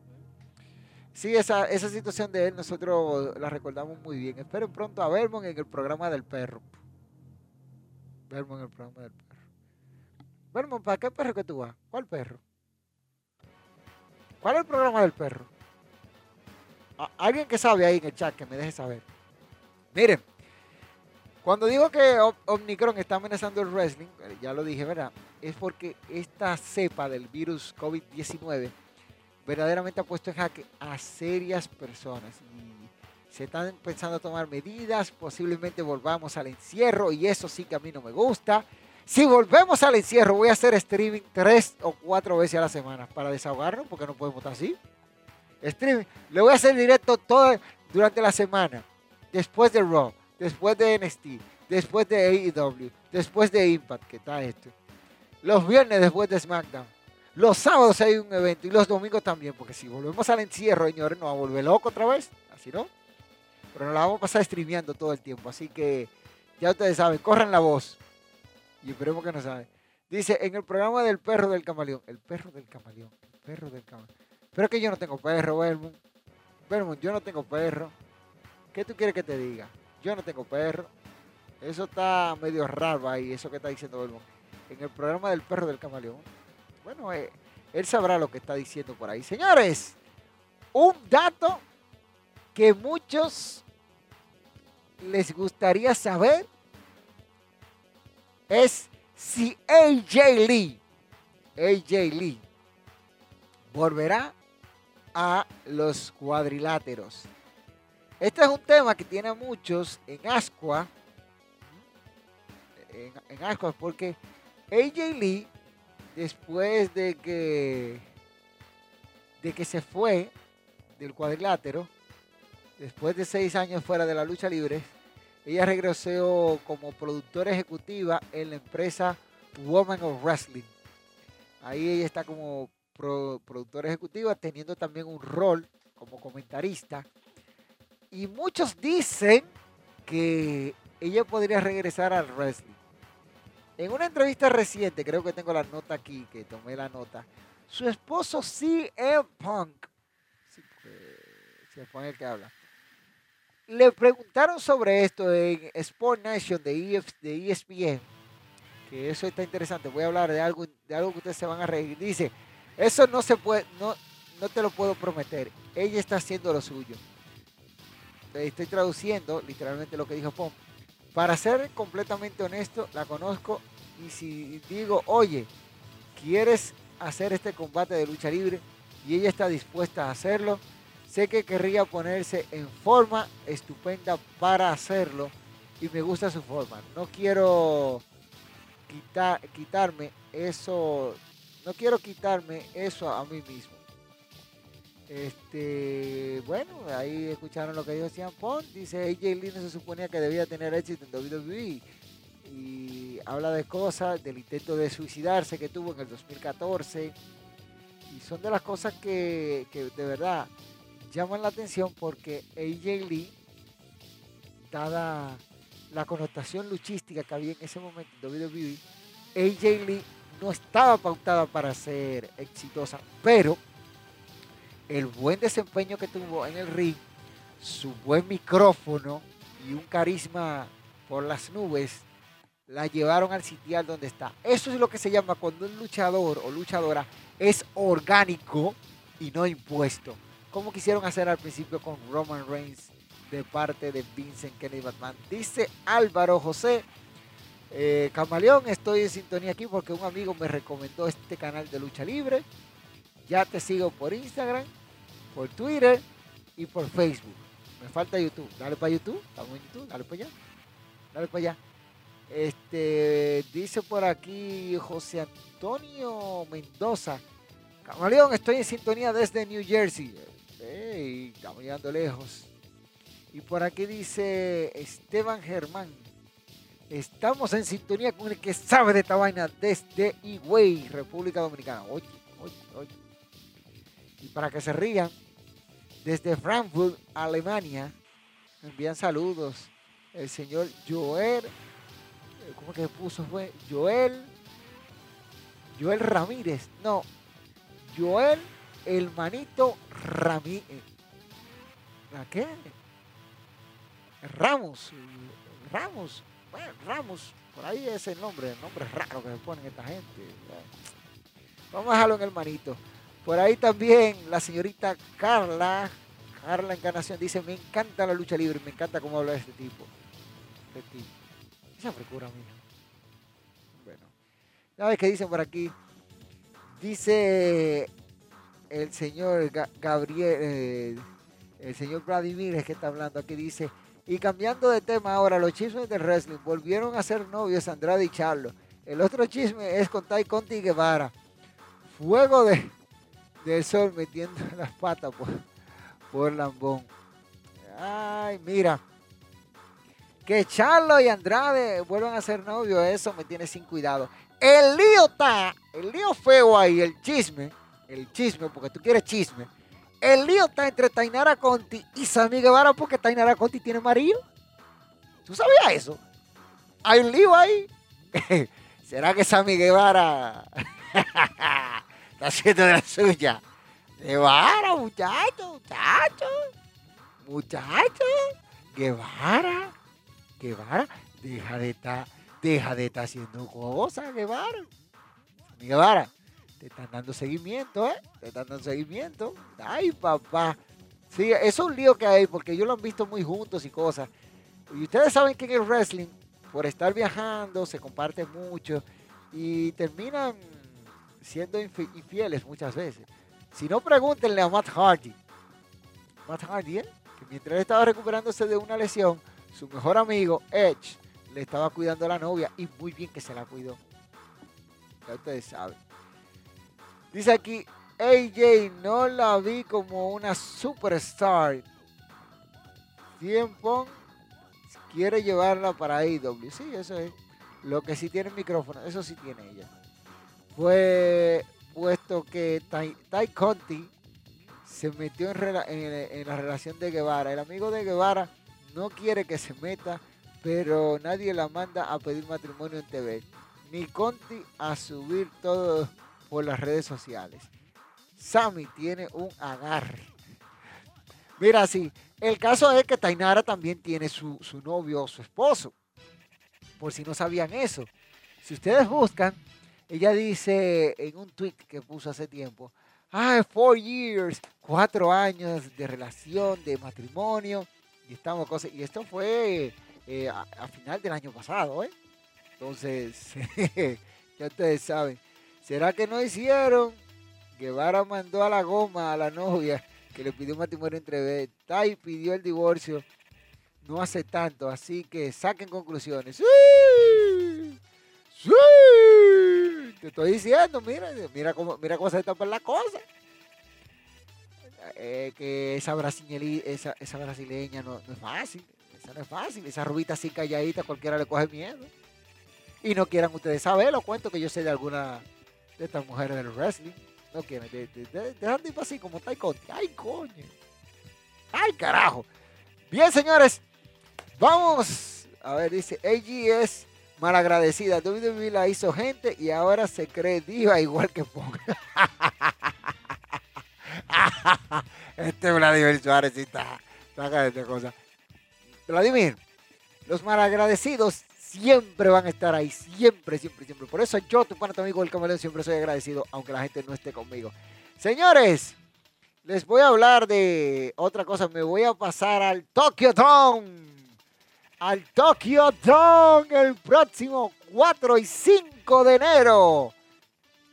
Sí, esa, esa situación de él nosotros la recordamos muy bien. Esperen pronto a Vermont en el programa del perro. Vermont en el programa del perro. Vermont, ¿para qué perro que tú vas? ¿Cuál perro? ¿Cuál es el programa del perro? Alguien que sabe ahí en el chat que me deje saber. Miren, cuando digo que Omicron está amenazando el wrestling, eh, ya lo dije, ¿verdad? Es porque esta cepa del virus COVID-19 verdaderamente ha puesto en jaque a serias personas. Y se están pensando tomar medidas, posiblemente volvamos al encierro y eso sí que a mí no me gusta. Si volvemos al encierro, voy a hacer streaming tres o cuatro veces a la semana para desahogarnos, porque no podemos estar así. Streaming. Le voy a hacer directo todo durante la semana. Después de Raw, después de NXT, después de AEW, después de Impact, que está esto. Los viernes después de SmackDown. Los sábados hay un evento y los domingos también, porque si volvemos al encierro, señores, nos va a volver loco otra vez, así no. Pero nos la vamos a pasar streameando todo el tiempo, así que ya ustedes saben, corran la voz y esperemos que nos saben. Dice, en el programa del perro del camaleón, el perro del camaleón, el perro del camaleón. Pero es que yo no tengo perro, Vermont. Vermont, yo no tengo perro. ¿Qué tú quieres que te diga? Yo no tengo perro. Eso está medio raro ahí, eso que está diciendo Vermont. En el programa del perro del camaleón bueno, eh, él sabrá lo que está diciendo por ahí. Señores, un dato que muchos les gustaría saber es si AJ Lee, AJ Lee, volverá a los cuadriláteros. Este es un tema que tiene muchos en ascua, en, en ascua porque AJ Lee después de que, de que se fue del cuadrilátero, después de seis años fuera de la lucha libre, ella regresó como productora ejecutiva en la empresa Woman of Wrestling. Ahí ella está como productora ejecutiva, teniendo también un rol como comentarista. Y muchos dicen que ella podría regresar al wrestling. En una entrevista reciente, creo que tengo la nota aquí, que tomé la nota, su esposo CM Punk, si es el que habla, le preguntaron sobre esto en Sport Nation de, ESPN, e que eso está interesante. Voy a hablar de algo, de algo que ustedes se van a reír. Dice, eso no se puede, no, no te lo puedo prometer. Ella está haciendo lo suyo. Estoy traduciendo literalmente lo que dijo Punk. Para ser completamente honesto, la conozco y si digo, oye, ¿quieres hacer este combate de lucha libre? Y ella está dispuesta a hacerlo, Sé que querría ponerse en forma estupenda para hacerlo y me gusta su forma. No quiero quitar, quitarme eso, no quiero quitarme eso a mí mismo. Este, bueno, ahí escucharon lo que dijo Cian Pond. Dice AJ Lee se suponía que debía tener éxito en WWE. Y habla de cosas, del intento de suicidarse que tuvo en el 2014. Y son de las cosas que, que de verdad llaman la atención porque AJ Lee, dada la connotación luchística que había en ese momento en WWE, AJ Lee no estaba pautada para ser exitosa, pero el buen desempeño que tuvo en el ring, su buen micrófono y un carisma por las nubes, la llevaron al sitial donde está. Eso es lo que se llama cuando un luchador o luchadora es orgánico y no impuesto. Como quisieron hacer al principio con Roman Reigns de parte de Vincent Kennedy Batman. Dice Álvaro José eh, Camaleón, estoy en sintonía aquí porque un amigo me recomendó este canal de lucha libre. Ya te sigo por Instagram, por Twitter y por Facebook. Me falta YouTube. Dale para YouTube. Estamos en YouTube. Dale para allá. Dale para allá. Este, dice por aquí José Antonio Mendoza. Camaleón, estoy en sintonía desde New Jersey. Hey, estamos llegando lejos. Y por aquí dice Esteban Germán. Estamos en sintonía con el que sabe de esta vaina desde Higüey, República Dominicana. Oye, oye, oye. Y para que se rían, desde Frankfurt, Alemania, envían saludos el señor Joel, ¿cómo que puso? Fue Joel, Joel Ramírez, no, Joel el manito Ramírez. ¿A qué? Ramos, Ramos, bueno, Ramos, por ahí es el nombre, el nombre raro que se ponen esta gente. Vamos a dejarlo en el manito. Por ahí también la señorita Carla, Carla Encarnación, dice, me encanta la lucha libre, me encanta cómo habla este tipo. Este tipo. Esa frecura mía. Bueno, ¿sabes qué dicen por aquí? Dice el señor Gabriel, eh, el señor Vladimir es que está hablando aquí, dice, y cambiando de tema ahora, los chismes del wrestling volvieron a ser novios Andrade y Charlo. El otro chisme es con Tai Conti y Guevara. Fuego de, sol metiendo las patas por, por Lambón. Ay, mira. Que Charlo y Andrade vuelvan a ser novios, eso me tiene sin cuidado. El lío está, el lío feo ahí, el chisme, el chisme, porque tú quieres chisme el lío está entre Tainara Conti y Sammy Guevara porque Tainara Conti tiene marido. ¿Tú sabías eso? Hay un lío ahí. ¿Será que Sammy Guevara está haciendo de la suya? Guevara, muchacho, muchacho, muchacho, Guevara, Guevara, deja de estar, deja de estar haciendo cosas, Guevara. Guevara, te están dando seguimiento, ¿eh? Te están dando seguimiento. Ay, papá. Sí, es un lío que hay porque ellos lo han visto muy juntos y cosas. Y ustedes saben que en el wrestling, por estar viajando, se comparte mucho y terminan siendo infieles muchas veces. Si no, pregúntenle a Matt Hardy. Matt Hardy, ¿eh? que mientras él estaba recuperándose de una lesión, su mejor amigo, Edge, le estaba cuidando a la novia y muy bien que se la cuidó. Ya ustedes saben. Dice aquí, AJ no la vi como una superstar. Tiempo quiere llevarla para AEW. Sí, eso es. Lo que sí tiene el micrófono, eso sí tiene ella. Fue puesto que Tai, Conti se metió en, la relación de Guevara. El amigo de Guevara no quiere que se meta, pero nadie la manda a pedir matrimonio en TV. Ni Conti a subir todo por las redes sociales. Sammy tiene un agarre. Mira, sí, el caso es que Tainara también tiene su, su novio o su esposo. Por si no sabían eso. Si ustedes buscan, ella dice en un tweet que puso hace tiempo, ah, four years, cuatro años de relación, de matrimonio, y estamos cosas, y esto fue eh, a, a, final del año pasado, ¿eh? Entonces, ya ustedes saben. ¿Será que no hicieron? Guevara mandó a la goma a la novia que le pidió matrimonio entre Tai pidió el divorcio no hace tanto, así que saquen conclusiones. ¡Sí! ¡Sí! Te estoy diciendo, mira, mira cómo, mira cómo se tapan las cosas. Eh, que esa, esa, esa brasileña no, no, es fácil, esa no es fácil, esa rubita así calladita cualquiera le coge miedo. Y no quieran ustedes saber, lo cuento que yo sé de alguna de estas mujeres del wrestling. No quieren, de, de, tipo así como Tai Ay, coño. Ay, carajo. Bien, señores. Vamos. A ver, dice, AG es malagradecida. WWE la hizo gente y ahora se cree diva igual que Punk. este Vladimir Suárez está, está esta cosa. Vladimir, los malagradecidos siempre van a estar ahí, siempre, siempre, siempre. Por eso yo, tu pana, tu amigo el camaleón, siempre soy agradecido, aunque la gente no esté conmigo. Señores, les voy a hablar de otra cosa. Me voy a pasar al Tokyo Dome. Al Tokyo Dome el próximo 4 y 5 de enero.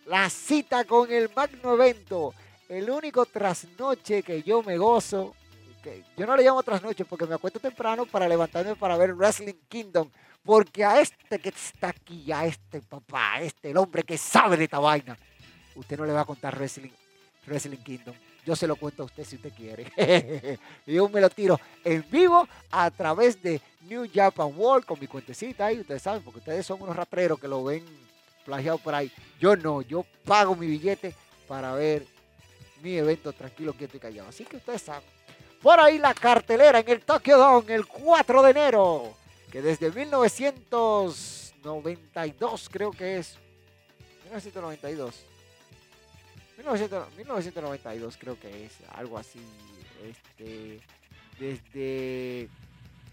La cita con el magno evento. El único trasnoche que yo me gozo. Que yo no le llamo trasnoche porque me acuesto temprano para levantarme para ver Wrestling Kingdom porque a este que está aquí, a este papá, a este, el hombre que sabe de esta vaina, usted no le va a contar Wrestling, Wrestling Kingdom. Yo se lo cuento a usted si usted quiere. yo me lo tiro en vivo a través de New Japan World con mi cuentecita ahí. Ustedes saben, porque ustedes son unos raperos que lo ven plagiado por ahí. Yo no, yo pago mi billete para ver mi evento tranquilo, quieto y callado. Así que ustedes saben. Por ahí la cartelera en el Tokyo Dome el 4 de enero que desde 1992 creo que es, 1992, 1992 creo que es, algo así, este, desde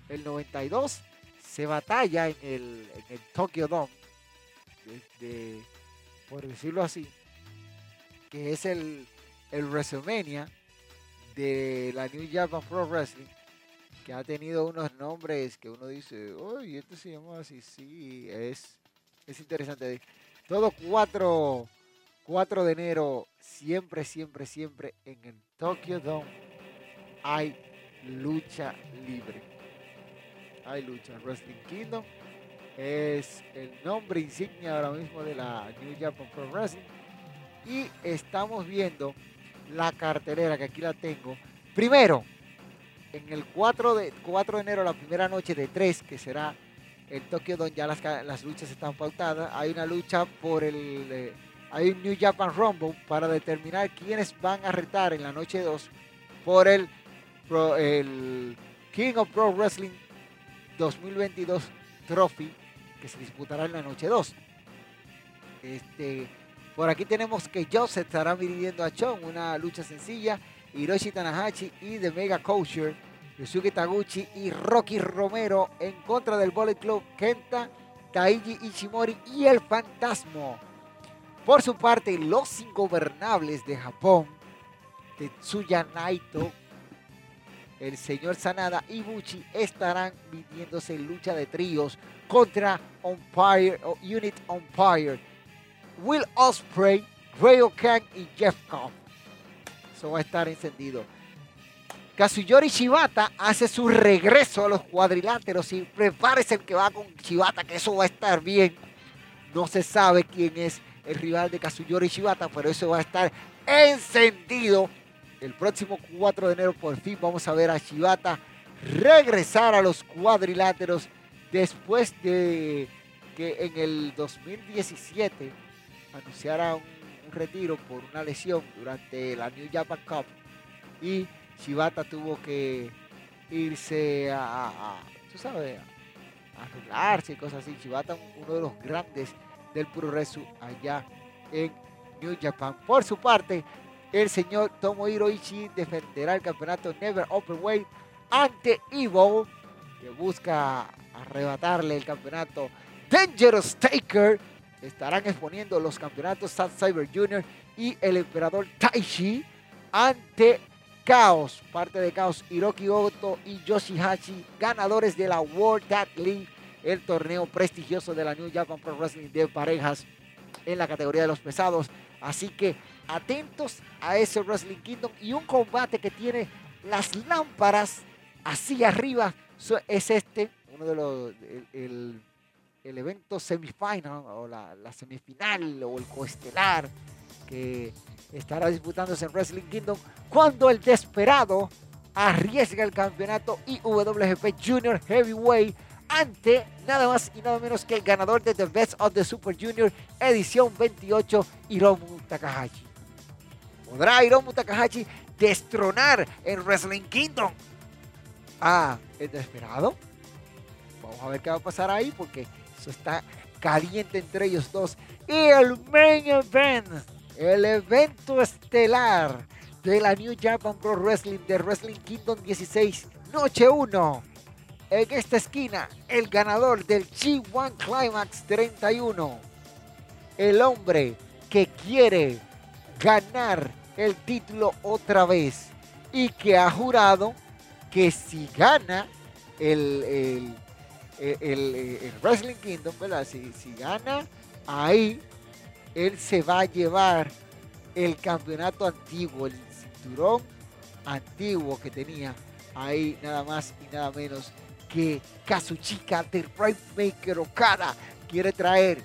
el 92 se batalla en el, en el Tokyo Dome, desde, por decirlo así, que es el, el WrestleMania de la New Japan Pro Wrestling que ha tenido unos nombres que uno dice, uy, este se llama así, sí, es, es interesante. Todo 4, 4 de enero, siempre, siempre, siempre en el Tokyo Dome hay lucha libre. Hay lucha. Wrestling Kingdom es el nombre insignia ahora mismo de la New Japan Pro Wrestling. Y estamos viendo la cartelera, que aquí la tengo. Primero, en el 4 de, 4 de enero, la primera noche de 3, que será el Tokio donde ya las, luchas están pautadas, hay una lucha por el... Eh, hay un New Japan Rumble para determinar quiénes van a retar en la noche 2 por el, el King of Pro Wrestling 2022 Trophy que se disputará en la noche 2. Este, por aquí tenemos que Joseph estará midiendo a Chon, una lucha sencilla. Hiroshi Tanahashi y The Mega Kosher, Yusuke Taguchi y Rocky Romero en contra del Bullet Club Kenta, Taiji Ishimori y el Fantasma. Por su parte, los ingobernables de Japón, Tetsuya Naito, el señor Sanada y Buchi estarán midiéndose en lucha de tríos contra Umpire, Unit Umpire, Will Osprey, Rayo Kang y Jeff Cobb. Eso va a estar encendido. Kazuyori Shibata hace su regreso a los cuadriláteros y prepárese el que va con Shibata, que eso va a estar bien. No se sabe quién es el rival de Kazuyori Shibata, pero eso va a estar encendido. El próximo 4 de enero por fin vamos a ver a Shibata regresar a los cuadriláteros después de que en el 2017 anunciara un retiro por una lesión durante la New Japan Cup y Shibata tuvo que irse a, tú sabes, a arreglarse y cosas así. Shibata, uno de los grandes del progreso allá en New Japan. Por su parte, el señor Tomohiro Ishii defenderá el campeonato Never Openweight ante Evo, que busca arrebatarle el campeonato Dangerous Taker estarán exponiendo los campeonatos Sad Cyber Jr. y el emperador Taishi ante Chaos, parte de Chaos, Hiroki Oto y Yoshihashi, ganadores de la World Tag League, el torneo prestigioso de la New Japan Pro Wrestling de parejas en la categoría de los pesados. Así que atentos a ese Wrestling Kingdom y un combate que tiene las lámparas así arriba es este, uno de los, evento semifinal o la, semifinal o el coestelar que estará disputándose en Wrestling Kingdom cuando el desesperado arriesga el campeonato IWGP Junior Heavyweight ante nada más y nada menos que el ganador de The Best of the Super Junior edición 28, Hiromu Takahashi. ¿Podrá Hiromu Takahashi destronar en Wrestling Kingdom a el desesperado? Vamos a ver qué va a pasar ahí porque está caliente entre ellos dos. Y el main event, el evento estelar de la New Japan Pro Wrestling de Wrestling Kingdom 16, noche 1 en esta esquina, el ganador del G1 Climax 31. El hombre que quiere ganar el título otra vez y que ha jurado que si gana el, el, Wrestling Kingdom, ¿verdad? Si, si gana ahí, él se va a llevar el campeonato antiguo, el cinturón antiguo que tenía ahí nada más y nada menos que Kazuchika del Maker Okada quiere traer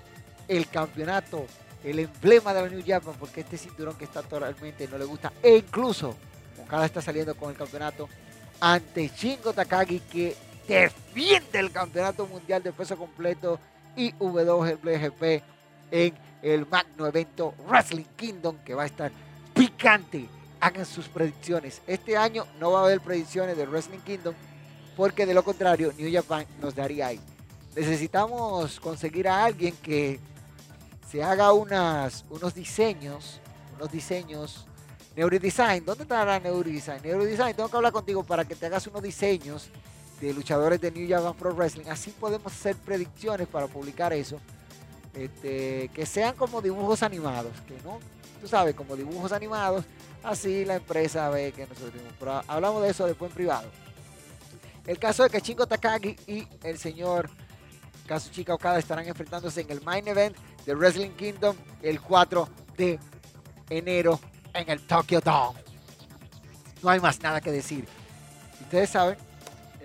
el campeonato, el emblema de la New Japan, porque este cinturón que está totalmente no le gusta. E incluso Okada está saliendo con el campeonato ante Shingo Takagi, que defiende el campeonato mundial de peso completo y WGP en el magno evento Wrestling Kingdom, que va a estar picante. Hagan sus predicciones. Este año no va a haber predicciones de Wrestling Kingdom porque de lo contrario New Japan nos daría ahí. Necesitamos conseguir a alguien que se haga unas, unos diseños, unos diseños, Neurodesign, ¿dónde estará Neurodesign? Neurodesign, tengo que hablar contigo para que te hagas unos diseños de luchadores de New Japan Pro Wrestling, así podemos hacer predicciones para publicar eso, este, que sean como dibujos animados, que no, tú sabes, como dibujos animados, así la empresa ve que nosotros tenemos, pero hablamos de eso después en privado. El caso de que Shingo Takagi y el señor Kazuchika Okada estarán enfrentándose en el main event de Wrestling Kingdom el 4 de enero en el Tokyo Dome. No hay más nada que decir. Ustedes saben,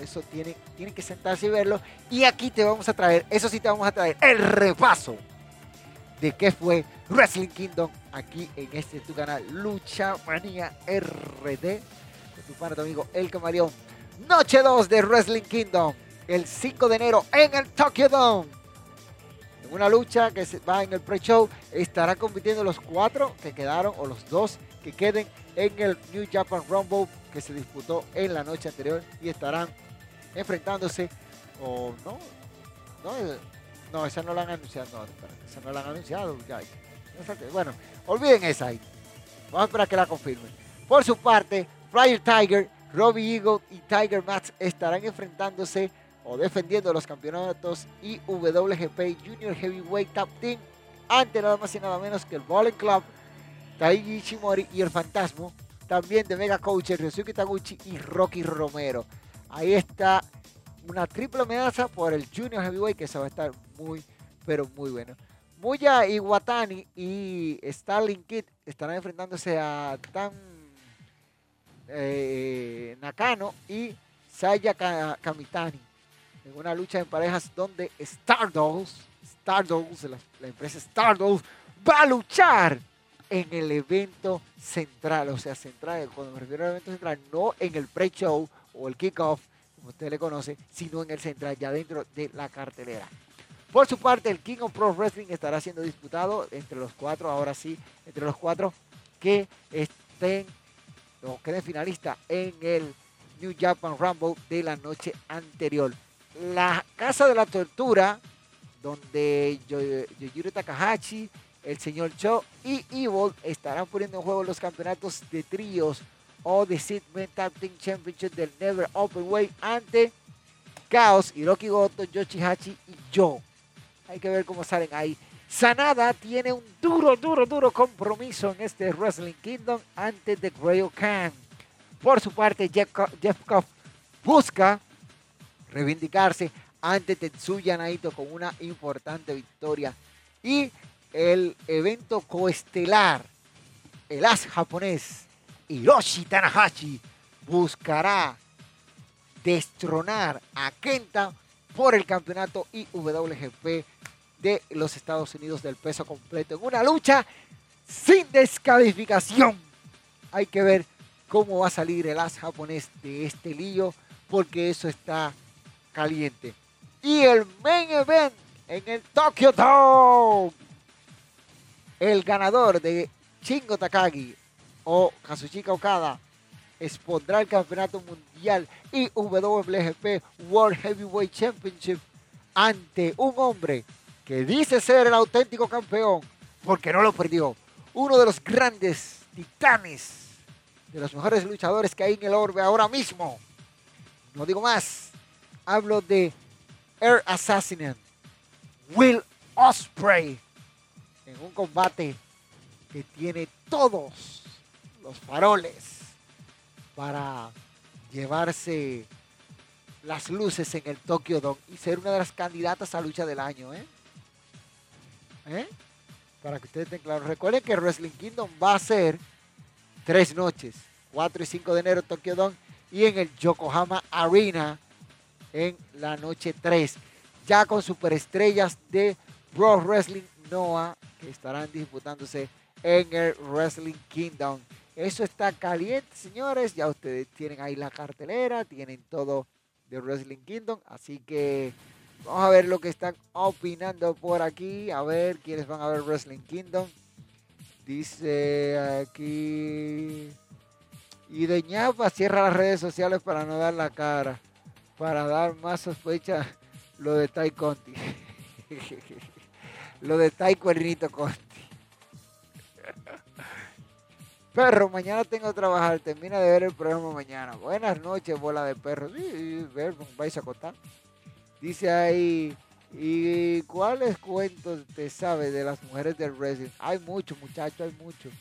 eso tiene, tienen que sentarse y verlo. Y aquí te vamos a traer, eso sí te vamos a traer, el repaso de qué fue Wrestling Kingdom aquí en este tu canal Lucha Manía RD con tu padre, tu amigo El Camaleón Noche 2 de Wrestling Kingdom, el 5 de enero en el Tokyo Dome. En una lucha que va en el pre-show, estarán compitiendo los cuatro que quedaron o los dos que queden en el New Japan Rumble que se disputó en la noche anterior y estarán enfrentándose o no, no, no, esa no la han anunciado, no, esa no la han anunciado, Bueno, olviden esa ahí. Vamos a esperar que la confirmen. Por su parte, Flyer Tiger Robbie Eagle y Tiger Max estarán enfrentándose o defendiendo los campeonatos IWGP Junior Heavyweight Top Team ante nada más y nada menos que el Bowling Club, Taiji Ishimori y el Fantasma, también de Mega Coach, Ryosuke Taguchi y Rocky Romero. Ahí está una triple amenaza por el Junior Heavyweight que se va a estar muy, pero muy bueno. Muya Iwatani y Starling Kid estarán enfrentándose a Tan eh, Nakano y Saya Kamitani en una lucha en parejas donde Stardust, Stardust, la, empresa Stardust va a luchar en el evento central, o sea, central, cuando me refiero al evento central, no en el pre-show o el kickoff, como usted le conoce, sino en el central, ya dentro de la cartelera. Por su parte, el King of Pro Wrestling estará siendo disputado entre los cuatro, ahora sí, entre los cuatro que estén o quede finalista en el New Japan Rumble de la noche anterior. La Casa de la Tortura, donde Yoyuri Takahashi, el señor Cho y Evil estarán poniendo en juego los campeonatos de tríos o de Sid Tag Team Championship del Never Open Way ante Chaos, Hiroki Goto, Yoshihachi y Yo. Hay que ver cómo salen ahí. Sanada tiene un duro, duro, duro compromiso en este Wrestling Kingdom ante The Grail Khan. Por su parte, Jeff, Jeff busca reivindicarse ante Tetsuya Naito con una importante victoria. Y el evento coestelar el as japonés Hiroshi Tanahashi buscará destronar a Kenta por el campeonato IWGP de los Estados Unidos del peso completo en una lucha sin descalificación. Hay que ver cómo va a salir el as japonés de este lío porque eso está caliente. Y el main event en el Tokyo Dome. El ganador de Shingo Takagi o Kazuchika Okada expondrá el campeonato mundial y WGP World Heavyweight Championship ante un hombre que dice ser el auténtico campeón porque no lo perdió. Uno de los grandes titanes, de los mejores luchadores que hay en el orbe ahora mismo. No digo más. Hablo de Air Assassin, Will Osprey, en un combate que tiene todos los faroles para llevarse las luces en el Tokyo Dome y ser una de las candidatas a lucha del año. ¿eh? ¿Eh? Para que ustedes estén claros. Recuerden que Wrestling Kingdom va a ser tres noches, 4 y 5 de enero Tokyo Dome y en el Yokohama Arena en la noche 3. Ya con superestrellas de Pro Wrestling Noah que estarán disputándose en el Wrestling Kingdom. Eso está caliente, señores. Ya ustedes tienen ahí la cartelera, tienen todo de Wrestling Kingdom. Así que vamos a ver lo que están opinando por aquí. A ver quiénes van a ver Wrestling Kingdom. Dice aquí. Y de ñapa cierra las redes sociales para no dar la cara. Para dar más sospecha lo de Tai Conti. lo de Tai Cuernito Conti. Perro, mañana tengo que trabajar. Termina de ver el programa mañana. Buenas noches, bola de perros. Sí, ver, vais a contar. Dice ahí, ¿y cuáles cuentos te sabes de las mujeres del wrestling? Hay muchos, muchachos, hay muchos.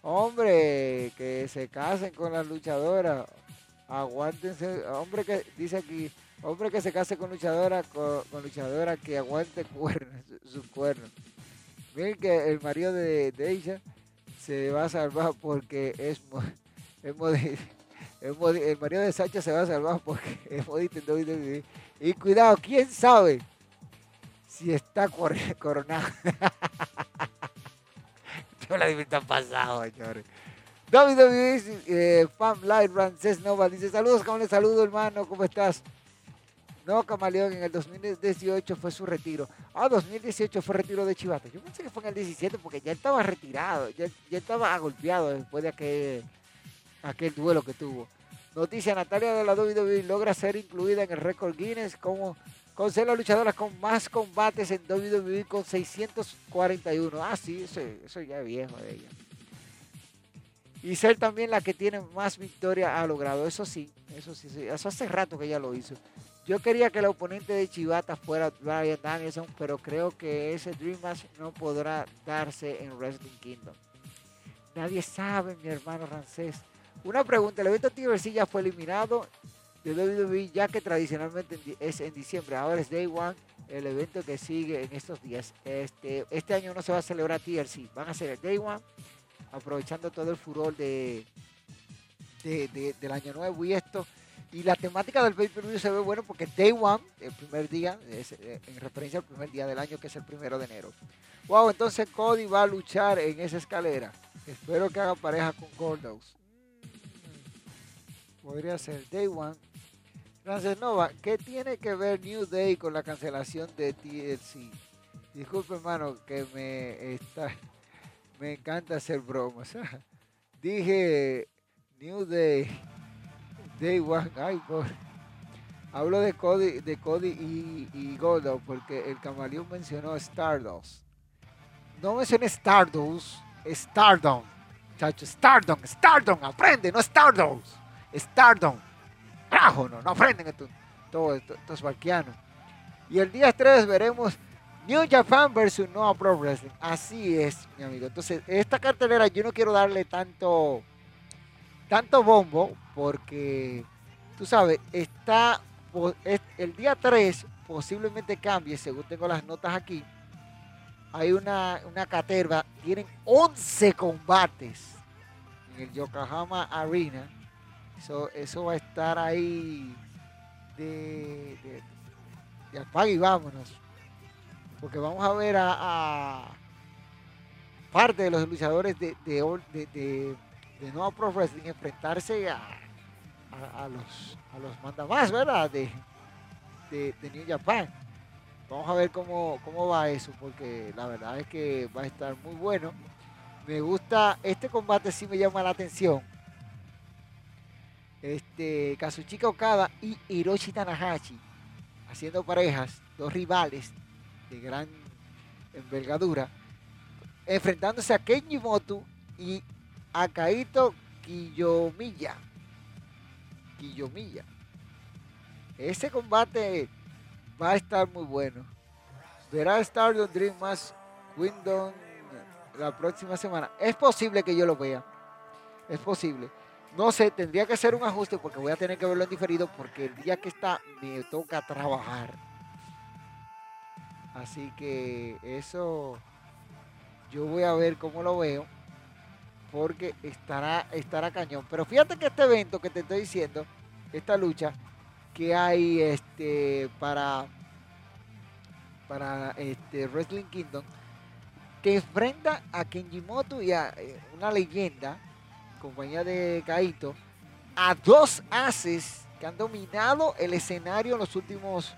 Hombre, que se casen con las luchadoras. Aguántense. Hombre que dice aquí, hombre que se case con luchadora, con, luchadora que aguante cuernos, sus cuernos. Miren que el marido de, de ella se va a salvar porque es, el marido de Sacha se va a salvar porque es modista en WWE. Y cuidado, quién sabe si está coronado. Yo la está pasado, señores. WWE eh, Fan Light Rances Nova dice: Saludos, ¿cómo le saludo, hermano? ¿Cómo estás? No, Camaleón, en el 2018 fue su retiro. Ah, 2018 fue retiro de Chivata. Yo pensé que fue en el 17 porque ya estaba retirado, ya, estaba golpeado después de aquel, aquel duelo que tuvo. Noticia, Natalia de la WWE logra ser incluida en el récord Guinness como con ser la luchadora con más combates en WWE con 641. Ah, sí, eso, ya es viejo de ella. Y ser también la que tiene más victoria ha logrado. Eso sí, eso sí, eso hace rato que ella lo hizo. Yo quería que el oponente de Chivata fuera Brian Danielson, pero creo que ese Dream Match no podrá darse en Wrestling Kingdom. Nadie sabe, mi hermano Rancés. Una pregunta, el evento TVC ya fue eliminado de WWE ya que tradicionalmente es en diciembre, ahora es Day One, el evento que sigue en estos días. Este, este año no se va a celebrar TLC, van a ser Day One, aprovechando todo el furor de, del año nuevo y esto. Y la temática del pay-per-view se ve bueno porque Day One, el primer día, eh, en referencia al primer día del año que es el primero de enero. Wow, entonces Cody va a luchar en esa escalera. Espero que haga pareja con Gordos. Mm, podría ser Day One. Frances Nova, ¿qué tiene que ver New Day con la cancelación de TLC? Disculpe, hermano, que me está, me encanta hacer bromas. Dije New Day Day One, ay, Hablo de Cody, de Cody y, y porque el camaleón mencionó Stardust. No mencioné Stardust, Stardom. Chacho, Stardom, Stardom, aprende, no Stardust. Stardom. Rajo, no, no aprenden esto, estos barquianos. Y el día 3 veremos New Japan versus Noah Pro Wrestling. Así es, mi amigo. Entonces, esta cartelera yo no quiero darle tanto tanto bombo porque, tú sabes, está el día 3 posiblemente cambie, según tengo las notas aquí. Hay una, una caterva, tienen 11 combates el Yokohama Arena. Eso, eso va a estar ahí de, de, de apague y vámonos. Porque vamos a ver a, parte de los luchadores de, de, de, de Pro Wrestling enfrentarse a, a, los, a los mandamás, ¿verdad? De, de, New Japan. Vamos a ver cómo, cómo va eso, porque la verdad es que va a estar muy bueno. Me gusta, este combate sí me llama la atención. Este, Kazuchika Okada y Hiroshi Tanahashi haciendo parejas, dos rivales de gran envergadura, enfrentándose a Kenji Motu y a Kaito Kiyomiya. Kiyomiya. Ese combate va a estar muy bueno. Verá Stardom Dream más Windom la próxima semana. Es posible que yo lo vea. Es posible. No sé, tendría que hacer un ajuste porque voy a tener que verlo en diferido porque el día que está me toca trabajar. Así que eso yo voy a ver cómo lo veo porque estará, estará cañón. Pero fíjate que este evento que te estoy diciendo, esta lucha que hay este para para este Wrestling Kingdom, que enfrenta a Kenjimoto y a eh, una leyenda compañía de Kaito, a dos haces que han dominado el escenario en los últimos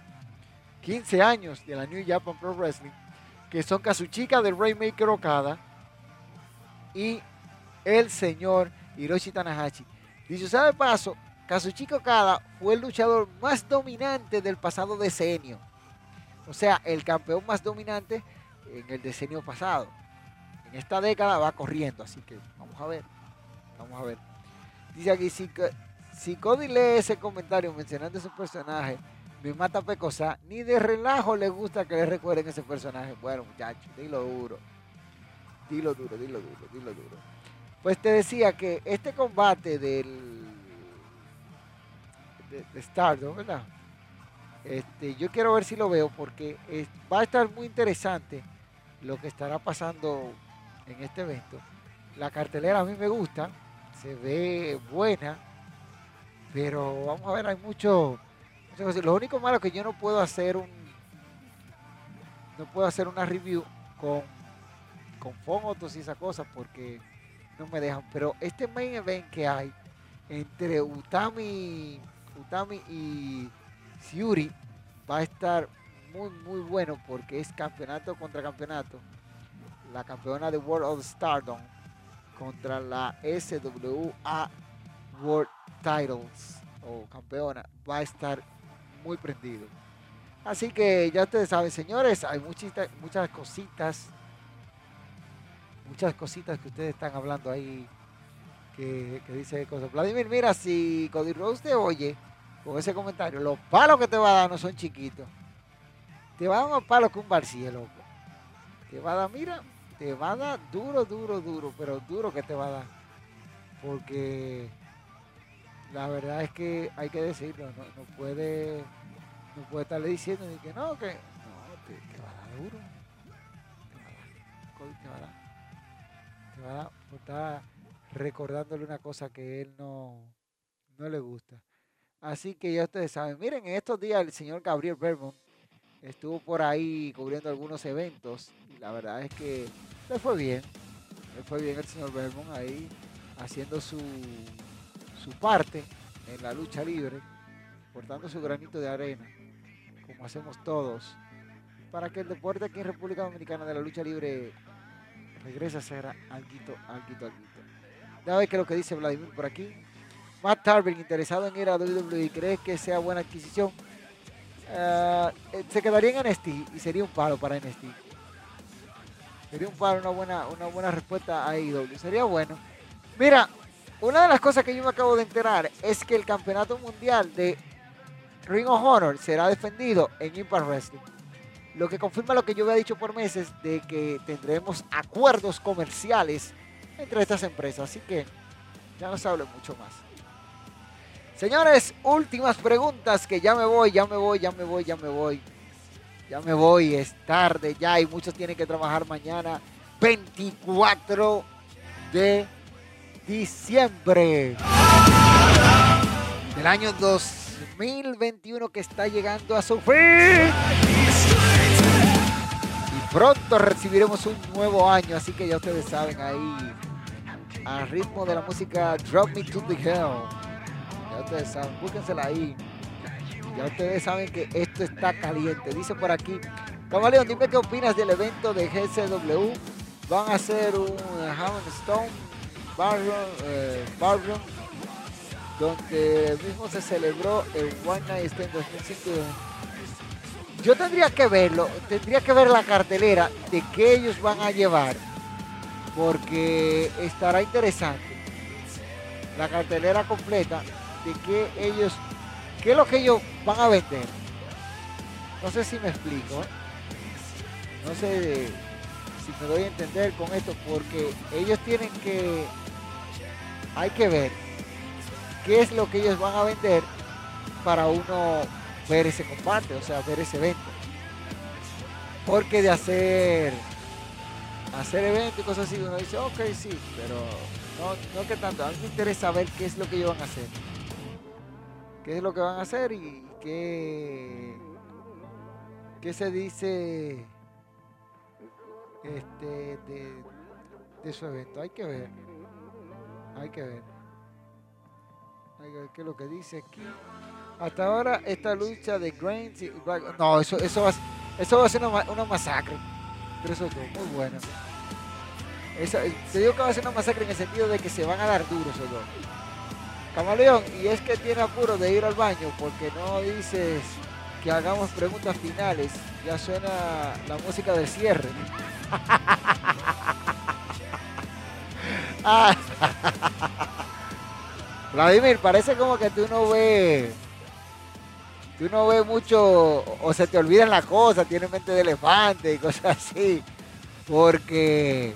15 años de la New Japan Pro Wrestling, que son Kazuchika del Rainmaker Okada y el señor Hiroshi Tanahashi. Dicho sea de paso, Kazuchika Okada fue el luchador más dominante del pasado decenio. O sea, el campeón más dominante en el decenio pasado. En esta década va corriendo, así que vamos a ver. Vamos a ver. Dice aquí, si, Cody lee ese comentario mencionando ese personaje, me mata pecosa, ni de relajo le gusta que le recuerden ese personaje. Bueno, muchachos, dilo duro. Dilo duro, dilo duro, dilo duro. Pues te decía que este combate del de, de ¿verdad? Este, yo quiero ver si lo veo porque va a estar muy interesante lo que estará pasando en este evento. La cartelera a mí me gusta, se ve buena, pero vamos a ver, hay mucho, Lo único malo es que yo no puedo hacer un, no puedo hacer una review con, con fotos y esas cosas porque me dejan. Pero este main event que hay entre Utami, Utami y Siuri va a estar muy muy bueno porque es campeonato contra campeonato. La campeona de World of Stardom contra la SWA World Titles o campeona va a estar muy prendido. Así que ya ustedes saben, señores, hay muchas, muchas cositas, muchas cositas que ustedes están hablando ahí que, dice cosas. Vladimir, mira, si Cody Rose te oye con ese comentario, los palos que te va a dar no son chiquitos. Te va a dar más palos que un barcillo. Te va a dar, mira, te va a dar duro, duro, duro, pero duro que te va a dar. Porque la verdad es que hay que decirlo, no, puede no puede estarle diciendo que no, que no, te, va a dar duro. Por estar recordándole una cosa que él no, no le gusta. Así que ya ustedes saben, miren, en estos días el señor Gabriel Vermont estuvo por ahí cubriendo algunos eventos y la verdad es que le fue bien. Le fue bien el señor Belmont ahí haciendo su, su parte en la lucha libre, portando su granito de arena, como hacemos todos, para que el deporte aquí en República Dominicana de la lucha libre regrese a ser alguito, alguito, alguito. Ya ver qué es lo que dice Vladimir por aquí. Matt Tarvin, interesado en ir a WWE, ¿crees que sea buena adquisición? Eh, eh, se quedaría en NXT y sería un palo para NXT. Sería un palo, una buena, una buena respuesta a AEW. Sería bueno. Mira, una de las cosas que yo me acabo de enterar es que el campeonato mundial de Ring of Honor será defendido en Impact Wrestling. Lo que confirma lo que yo había dicho por meses de que tendremos acuerdos comerciales entre estas empresas. Así que ya no se mucho más. Señores, últimas preguntas que ya me voy, ya me voy, ya me voy, ya me voy. Ya me voy, es tarde ya y muchos tienen que trabajar mañana 24 de diciembre del año 2021 que está llegando a su fin. Pronto recibiremos un nuevo año, así que ya ustedes saben ahí, al ritmo de la música Drop Me to the Hell. Ya ustedes saben, búsquensela ahí. Ya ustedes saben que esto está caliente. Dice por aquí, Camaleón, dime qué opinas del evento de GCW. Van a hacer un Hammond Stone eh, Barroom, donde mismo se celebró el One Night Stand 2005. Yo tendría que verlo, tendría que ver la cartelera de qué ellos van a llevar, porque estará interesante. La cartelera completa de qué ellos, qué es lo que ellos van a vender. No sé si me explico. ¿eh? No sé si me doy a entender con esto, porque ellos tienen que, hay que ver qué es lo que ellos van a vender para uno ver ese combate, o sea, ver ese evento. Porque de hacer hacer eventos y cosas así, uno dice, ok, sí, pero no, no que tanto. A mí me interesa ver qué es lo que ellos van a hacer. Qué es lo que van a hacer y qué, qué se dice este, de, su evento. Hay que ver. Hay que ver. Hay que ver qué es lo que dice aquí. Hasta ahora esta lucha de Grains y No, eso, eso, va, eso va a ser una, masacre. Pero eso es muy bueno. te digo que va a ser una masacre en el sentido de que se van a dar duros esos dos. Camaleón, y es que tiene apuro de ir al baño porque no dices que hagamos preguntas finales. Ya suena la música del cierre. Vladimir, parece como que tú no ves. Tú no ves mucho. O se te olvidan las cosas, tienes mente de elefante y cosas así. Porque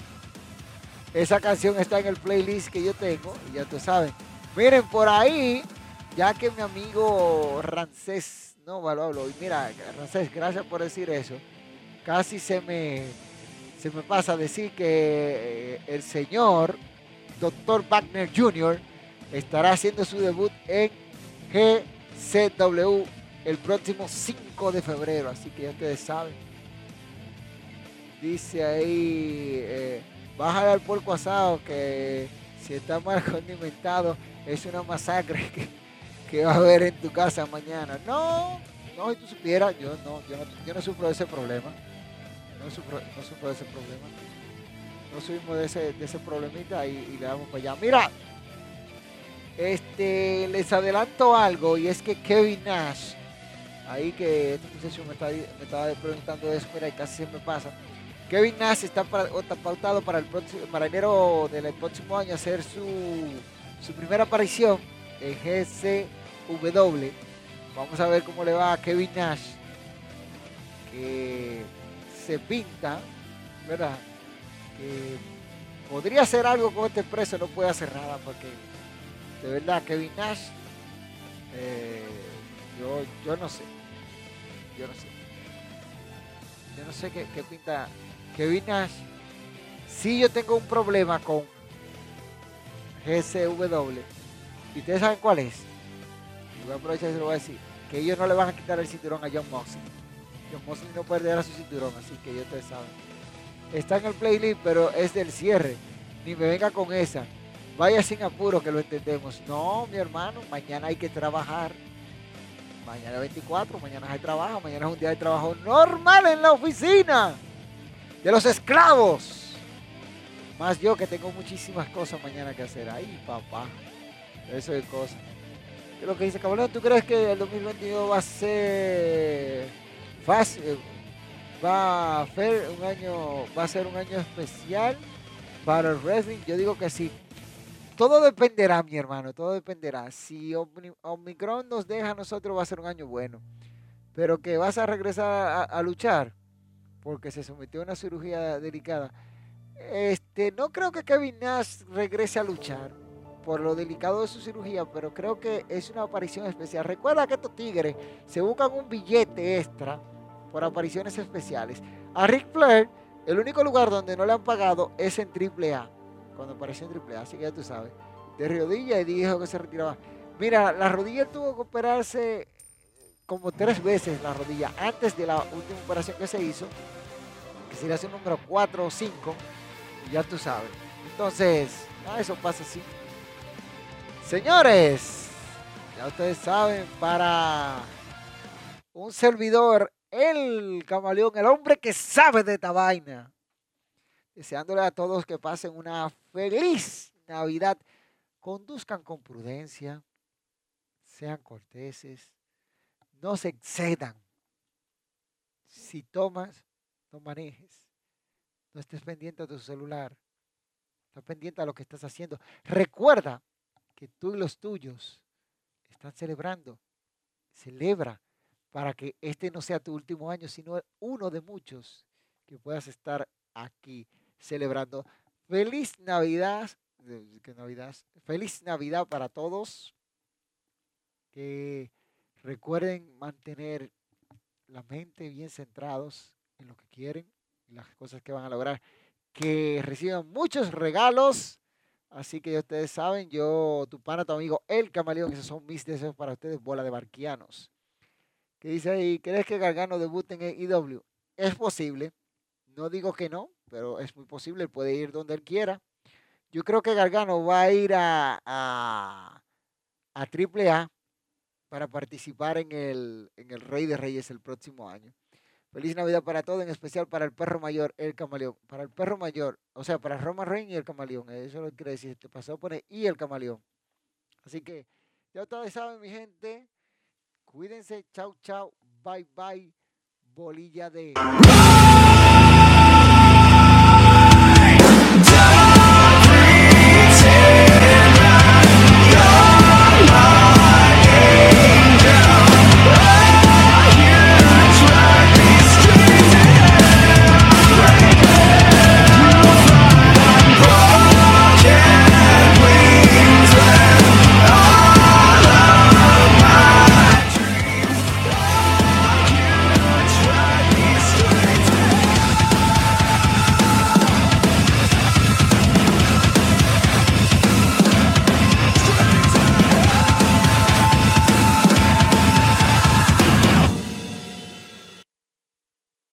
esa canción está en el playlist que yo tengo. Y ya tú sabes. Miren, por ahí, ya que mi amigo Rancés. No, lo hablo. Y mira, Rancés, gracias por decir eso. Casi se me se me pasa a decir que eh, el señor Dr. Wagner Jr. estará haciendo su debut en GCW el próximo 5 de febrero, así que ya ustedes saben. Dice ahí, eh, bájale al puerco asado que si está mal condimentado es una masacre que, va a haber en tu casa mañana. No, no, si tú supieras, yo no, yo no, yo no sufro de ese problema no sufro, no de ese problema. No subimos de ese, de ese problemita y, le damos para allá. Mira, este, les adelanto algo y es que Kevin Nash, ahí que esta muchacho me, estaba preguntando eso, mira, y casi siempre pasa. Kevin Nash está, pautado para, el próximo, para enero del próximo año hacer su, su primera aparición en GCW. Vamos a ver cómo le va a Kevin Nash. Que se pinta, ¿verdad? Que podría hacer algo con este preso, no puede hacer nada porque de verdad Kevin Nash, eh, yo, yo no sé, yo no sé, yo no sé qué, pinta Kevin Nash. Si yo tengo un problema con GCW, y ustedes saben cuál es, y voy a aprovechar y se lo voy a decir, que ellos no le van a quitar el cinturón a John Moxley. John Mosley no perderá su cinturón, así que ya ustedes saben. Está en el playlist, pero es del cierre. Ni me venga con esa. Vaya sin apuro que lo entendemos. No, mi hermano, mañana hay que trabajar. Mañana 24, mañana hay trabajo, mañana es un día de trabajo normal en la oficina de los esclavos. Más yo que tengo muchísimas cosas mañana que hacer. Ay, papá. Eso es cosa. ¿Qué es lo que dice Caballero? ¿Tú crees que el 2022 va a ser eh, va a ser un año, va a ser un año especial para el wrestling. Yo digo que sí. Todo dependerá, mi hermano, todo dependerá. Si Omicron nos deja a nosotros, va a ser un año bueno. Pero que vas a regresar a, luchar porque se sometió a una cirugía delicada. Este, no creo que Kevin Nash regrese a luchar por lo delicado de su cirugía, pero creo que es una aparición especial. Recuerda que estos tigres se buscan un billete extra por apariciones especiales. A Ric Flair, el único lugar donde no le han pagado es en AAA. Cuando apareció en AAA, así que ya tú sabes. De rodilla y dijo que se retiraba. Mira, la rodilla tuvo que operarse como tres veces la rodilla antes de la última operación que se hizo, que sería su número 4 o 5, y ya tú sabes. Entonces, eso pasa así. Señores, ya ustedes saben, para un servidor, el camaleón, el hombre que sabe de esta vaina, deseándole a todos que pasen una feliz Navidad, conduzcan con prudencia, sean corteses, no se excedan. Si tomas, no manejes. No estés pendiente de tu celular. Estás pendiente a lo que estás haciendo. Recuerda que tú y los tuyos están celebrando. Celebra para que este no sea tu último año, sino uno de muchos que puedas estar aquí celebrando. Feliz Navidad, ¿qué Navidad? Feliz Navidad para todos. Que recuerden mantener la mente bien centrados en lo que quieren y las cosas que van a lograr. Que reciban muchos regalos. Así que ustedes saben, yo, tu pana, tu amigo, el camaleón, esos son mis deseos para ustedes, bola de barquianos. Que dice ahí, ¿crees que Gargano debute en IW? Es posible. No digo que no, pero es muy posible. Él puede ir donde él quiera. Yo creo que Gargano va a ir a, a, a AAA para participar en el, en el Rey de Reyes el próximo año. Feliz Navidad para todos, en especial para el perro mayor, el camaleón. Para el perro mayor, o sea, para Roma Reigns y el camaleón. Eso lo quiere decir, te pasó a poner y el camaleón. Así que ya ustedes saben, mi gente. Cuídense, chau, chau, bye, bye. Bolilla de.